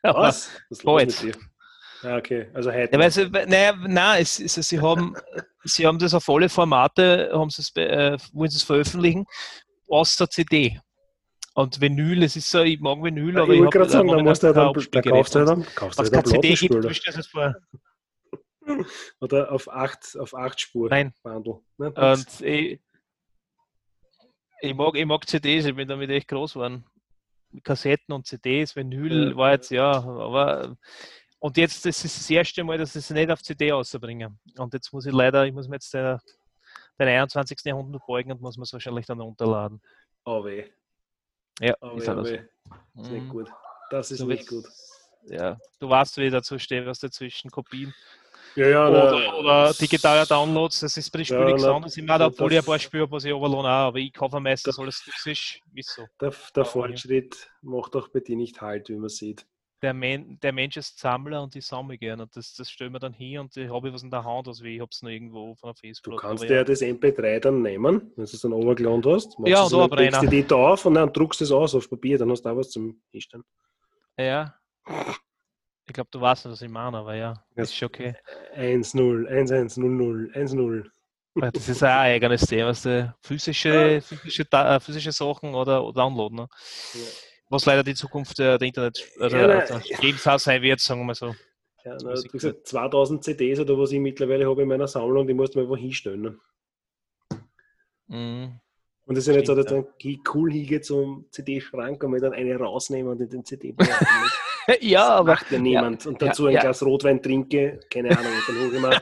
Speaker 3: Was? Was mit dir? Ah, okay. Also heute.
Speaker 2: Ja, sie, naja, nein, es, es, sie, haben, sie haben das auf alle Formate, haben sie es, äh, wollen sie es veröffentlichen, außer CD. Und Vinyl, es ist so, ich mag Vinyl,
Speaker 3: Ja,
Speaker 2: aber
Speaker 3: ich
Speaker 2: ich
Speaker 3: wollte gerade sagen, da musst du ja dann, da kaufst du dann, kaufst du dann
Speaker 2: CD gibt, wisst ihr das vor.
Speaker 3: Oder auf 8, auf acht Spur
Speaker 2: Nein.
Speaker 3: Ne, das-
Speaker 2: Und ich, ich, mag, ich mag CDs, ich bin damit echt groß geworden. Kassetten und CDs, Vinyl war jetzt, ja, aber und jetzt, das ist das erste Mal, dass ich es nicht auf CD rausbringe. Und jetzt muss ich leider, ich muss mir jetzt äh, den 21. Jahrhundert beugen und muss man es wahrscheinlich dann runterladen.
Speaker 3: Oh weh.
Speaker 2: Ja,
Speaker 3: Oh
Speaker 2: ist
Speaker 3: weh, oh. Das ist nicht
Speaker 2: Mhm.
Speaker 3: gut. Das ist
Speaker 2: Du
Speaker 3: nicht
Speaker 2: willst-
Speaker 3: gut.
Speaker 2: Ja, du weißt, wie dazu steht, was dazwischen Kopien
Speaker 3: Ja, ja,
Speaker 2: oder, oder digitale Downloads. Das ist bei den
Speaker 3: Ja,
Speaker 2: Spielen nichts
Speaker 3: na,
Speaker 2: anderes. Ich meine, obwohl ich ein paar Spiele was ich runterladen auch, aber ich kaufe meistens alles physisch. Wieso?
Speaker 3: Der, der
Speaker 2: Ja,
Speaker 3: Fortschritt macht auch bei dir nicht halt, wie man sieht.
Speaker 2: Der, Men der Mensch ist Sammler und ich sammle gerne. Und das, das stellen wir dann hin und ich habe was in der Hand, also ich habe es noch irgendwo von der
Speaker 3: Du
Speaker 2: Facebook.
Speaker 3: kannst
Speaker 2: aber
Speaker 3: dir
Speaker 2: ja.
Speaker 3: ja das MP3 dann nehmen, wenn du es dann runtergeladen hast. machst
Speaker 2: Ja, und
Speaker 3: dann legst du die da auf und dann druckst du es aus auf Papier, dann hast du auch was zum Hinstellen.
Speaker 2: ja. Ich glaube, du weißt, was ich meine, aber ja,
Speaker 3: Ja.
Speaker 2: ist schon okay.
Speaker 3: 1-0, 1-1-0-0, 1-0.
Speaker 2: Weil Das ist ein eigenes Thema, was die physische, physische, äh, physische Sachen oder, oder Download. Ne?
Speaker 3: Ja.
Speaker 2: Was leider die Zukunft der, der Internet oder
Speaker 3: Ja,
Speaker 2: der auch sein wird, sagen wir mal so.
Speaker 3: Ja,
Speaker 2: Das
Speaker 3: na,
Speaker 2: muss
Speaker 3: wie gesagt, 2000 CDs oder was ich mittlerweile habe in meiner Sammlung, die musst du mir einfach hinstellen. Ne?
Speaker 2: Mhm.
Speaker 3: Und das ist ja nicht so, dass dann cool hingehe zum CD-Schrank und mir dann eine rausnehme und in den CD
Speaker 2: Ja, aber
Speaker 3: macht ja niemand. und
Speaker 2: ja,
Speaker 3: dazu ein
Speaker 2: ja.
Speaker 3: Glas Rotwein trinke, keine Ahnung, und dann hole ich mir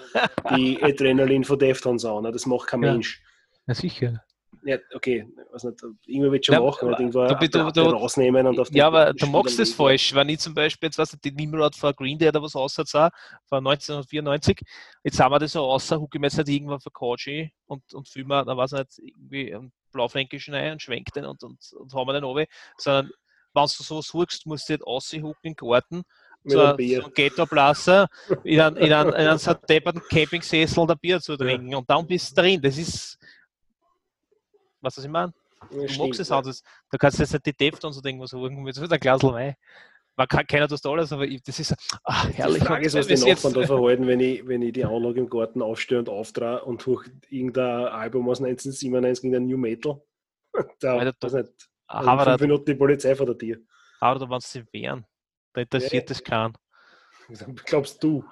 Speaker 3: die Adrenalin von Deftones an. ne? Das macht kein
Speaker 2: Ja.
Speaker 3: Mensch.
Speaker 2: ja, sicher.
Speaker 3: Ja, okay, weiß nicht, irgendwer wird schon
Speaker 2: Ja,
Speaker 3: machen,
Speaker 2: aber
Speaker 3: irgendwo
Speaker 2: du du- du-
Speaker 3: rausnehmen und auf den
Speaker 2: Ja, aber du magst das falsch. Wenn ich zum Beispiel, jetzt weißt du, die Nimrod von Green Day oder was aussah, von 1994, jetzt haben wir das so außer, hucke ich mir jetzt nicht irgendwann für ein und, und fühle mir, da weiß ich nicht, irgendwie einen Blaufränkischen ein und schwenk den und, und, und haben wir den runter, sondern wenn du so suchst, musst du nicht raushucken im Garten, so,
Speaker 3: einem
Speaker 2: so Ghetto-Blasser, in einen, in einen, in einen so depperten Campingsessel ein Bier zu trinken und dann bist du drin. Das ist, was ich meine?
Speaker 3: Ja,
Speaker 2: Du
Speaker 3: stimmt,
Speaker 2: magst es
Speaker 3: ja.
Speaker 2: Das, du kannst jetzt nicht die Deftones oder irgendwas suchen mit so ein Glas Wein. Man kann keiner das alles, aber ich, das ist ach, herrlich.
Speaker 3: Die Frage ist, was die
Speaker 2: jetzt-
Speaker 3: Nachbarn da verhalten, wenn ich, wenn ich die Anlage im Garten aufstehe und auftrage und durch irgendein Album aus 1997 irgendein New Metal. Da,
Speaker 2: Alter, du-
Speaker 3: nicht,
Speaker 2: aber
Speaker 3: fünf
Speaker 2: da,
Speaker 3: Minuten die Polizei vor der Tür.
Speaker 2: aber da, wenn sie wehren, da interessiert das keinen.
Speaker 3: Glaubst du?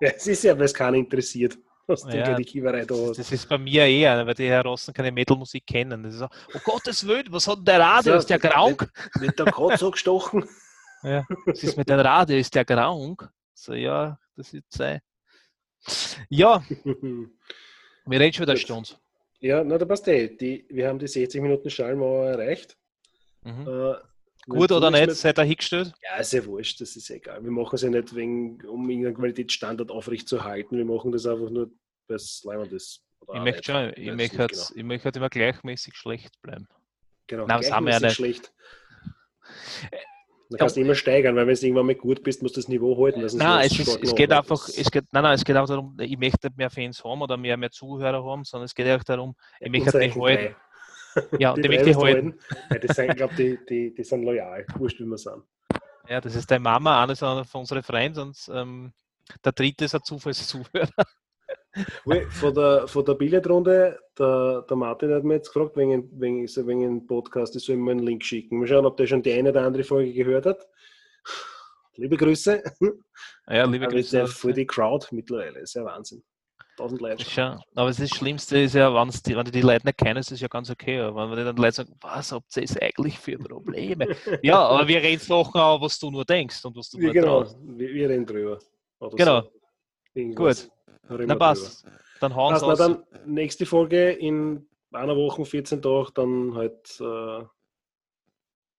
Speaker 3: Ja, es ist ja, weil es keinen interessiert, was du
Speaker 2: Ja,
Speaker 3: die Kiewerei da hast.
Speaker 2: Das ist bei mir eher, weil die Herassen keine Metal-Musik kennen. Das ist so, oh Gottes Willen, was hat denn der Radio? Ist der krank?
Speaker 3: Wird der Katz so gestochen?
Speaker 2: Ja, was ist mit dem Radio? Ist der krank? So, ja, das wird sein. Ja, wir reden schon wieder. Stunde.
Speaker 3: Ja, na, da passt eh. Die, wir haben die 60 Minuten Schallmauer erreicht.
Speaker 2: Mhm.
Speaker 3: Äh,
Speaker 2: Gut oder nicht, seid ihr hingestellt?
Speaker 3: Ja, ist ja wurscht, das ist egal. Wir machen es ja nicht, wegen, um irgendeinen Qualitätsstandard aufrechtzuerhalten. Wir machen das einfach nur, weil es leibend ist.
Speaker 2: Ich möchte schon, ich möchte, halt,
Speaker 3: genau.
Speaker 2: ich möchte halt immer gleichmäßig schlecht bleiben.
Speaker 3: Genau,
Speaker 2: Nein, das haben wir ja
Speaker 3: gleichmäßig
Speaker 2: nicht.
Speaker 3: schlecht. Dann kannst du immer steigern, weil wenn du irgendwann mal gut bist, musst du das Niveau halten. sonst
Speaker 2: Nein, es,
Speaker 3: du
Speaker 2: ist, es geht einfach,
Speaker 3: Das-
Speaker 2: es geht, nein, nein, es geht auch darum, ich möchte nicht mehr Fans haben oder mehr, mehr Zuhörer haben, sondern es geht auch darum, ich möchte die halten. Ja,
Speaker 3: Die drei
Speaker 2: möchte ich
Speaker 3: du
Speaker 2: halten.
Speaker 3: Ja, die sind, glaube, die, die, die sind loyal. Wurscht, wie wir sind.
Speaker 2: Ja, das ist deine Mama, einer von unseren Freunden und ähm, der dritte ist ein Zufallszuhörer.
Speaker 3: Von der, von der Billardrunde, der, der Martin hat mir jetzt gefragt, wegen, wegen, wegen einem Podcast, ich soll ihm einen Link schicken. Mal schauen, ob der schon die eine oder andere Folge gehört hat. Liebe Grüße.
Speaker 2: Ja, liebe
Speaker 3: Aber ist
Speaker 2: Grüße.
Speaker 3: ja voll die Crowd mittlerweile. ist ja Wahnsinn. Tausend Leute.
Speaker 2: Ist ja, aber das Schlimmste ist ja, die, wenn die, die Leute nicht kennen, ist es ja ganz okay. Aber wenn die dann Leute sagen, was habt ihr eigentlich für Probleme? ja, aber wir reden Sachen auch, was du nur denkst und was du
Speaker 3: Ja,
Speaker 2: nur
Speaker 3: genau,
Speaker 2: traust.
Speaker 3: wir, reden drüber. Oder
Speaker 2: Genau.
Speaker 3: So. Reden
Speaker 2: Na passt. Dann hauen
Speaker 3: Passt, na
Speaker 2: aus.
Speaker 3: dann nächste Folge in einer Woche, 14 Tagen, dann halt, äh,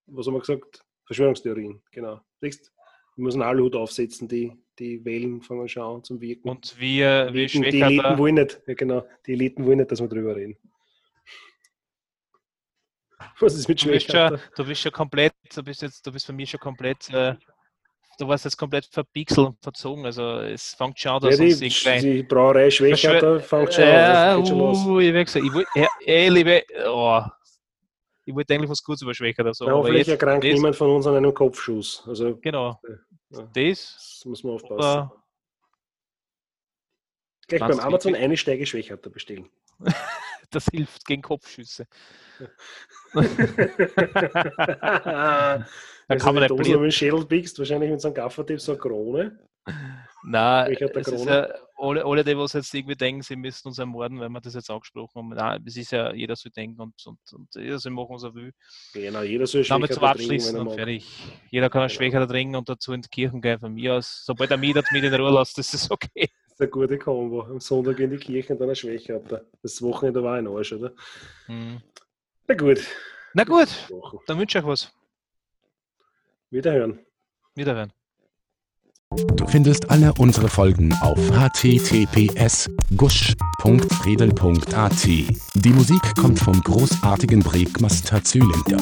Speaker 3: was haben wir gesagt? Verschwörungstheorien, genau. Siehst, wir müssen alle Hut aufsetzen, die, die Wellen fangen schon an zum Wirken.
Speaker 2: Und wir, wir
Speaker 3: Eliten, die Eliten wollen nicht, ja, genau, die Eliten wollen nicht, dass wir drüber reden. Was ist mit
Speaker 2: du bist,
Speaker 3: Schwächer?
Speaker 2: schon, du bist schon komplett, du bist jetzt, du bist für mich schon komplett, äh, du warst jetzt komplett verpixelt und verzogen. Also es fängt schon an, dass
Speaker 3: Ja, die, die Brauerei Schwächer, da fängt schon
Speaker 2: Ja,
Speaker 3: an, los.
Speaker 2: uh, ich, wechsle. ich, wollt- ja, ey, liebe, oh, ich wollte eigentlich was Gutes über Schwächer oder so.
Speaker 3: Ja, hoffentlich erkrankt
Speaker 2: das,
Speaker 3: niemand von uns an einem Kopfschuss. Also
Speaker 2: Genau.
Speaker 3: Ja.
Speaker 2: Das,
Speaker 3: das muss man aufpassen.
Speaker 2: oder,
Speaker 3: Gleich beim Amazon eine Steige Schwächert bestellen.
Speaker 2: das hilft gegen Kopfschüsse.
Speaker 3: da
Speaker 2: kann man
Speaker 3: du
Speaker 2: nicht
Speaker 3: so
Speaker 2: blind.
Speaker 3: mit dem Schädel biegst, wahrscheinlich mit so einem Gaffertipp so eine Krone.
Speaker 2: Nein,
Speaker 3: Schwächer
Speaker 2: es ist
Speaker 3: Krone.
Speaker 2: ja, alle, alle, die was jetzt irgendwie denken, sie müssten uns ermorden, wenn wir das jetzt angesprochen haben. Nein, es ist ja jeder so denken und, und, und jeder soll machen, was er will.
Speaker 3: Genau, jeder soll
Speaker 2: Damit
Speaker 3: Schwächer
Speaker 2: zum Abschließen
Speaker 3: wenn
Speaker 2: und fertig. Jeder kann einen
Speaker 3: Genau.
Speaker 2: Schwächer trinken und dazu in die Kirchen gehen von mir aus. Sobald er mich das mit in Ruhe lässt, ist es okay.
Speaker 3: ist eine gute Kombo. Am Sonntag in die Kirche und dann eine Schwäche hat er. Das Wochenende war ein Arsch, oder?
Speaker 2: Hm.
Speaker 3: Na gut.
Speaker 2: Na gut, dann wünsche ich euch was.
Speaker 3: Wiederhören.
Speaker 2: Wiederhören.
Speaker 1: Du findest alle unsere Folgen auf https gusch.redel.at. Die Musik kommt vom großartigen Breakmaster Zylinder.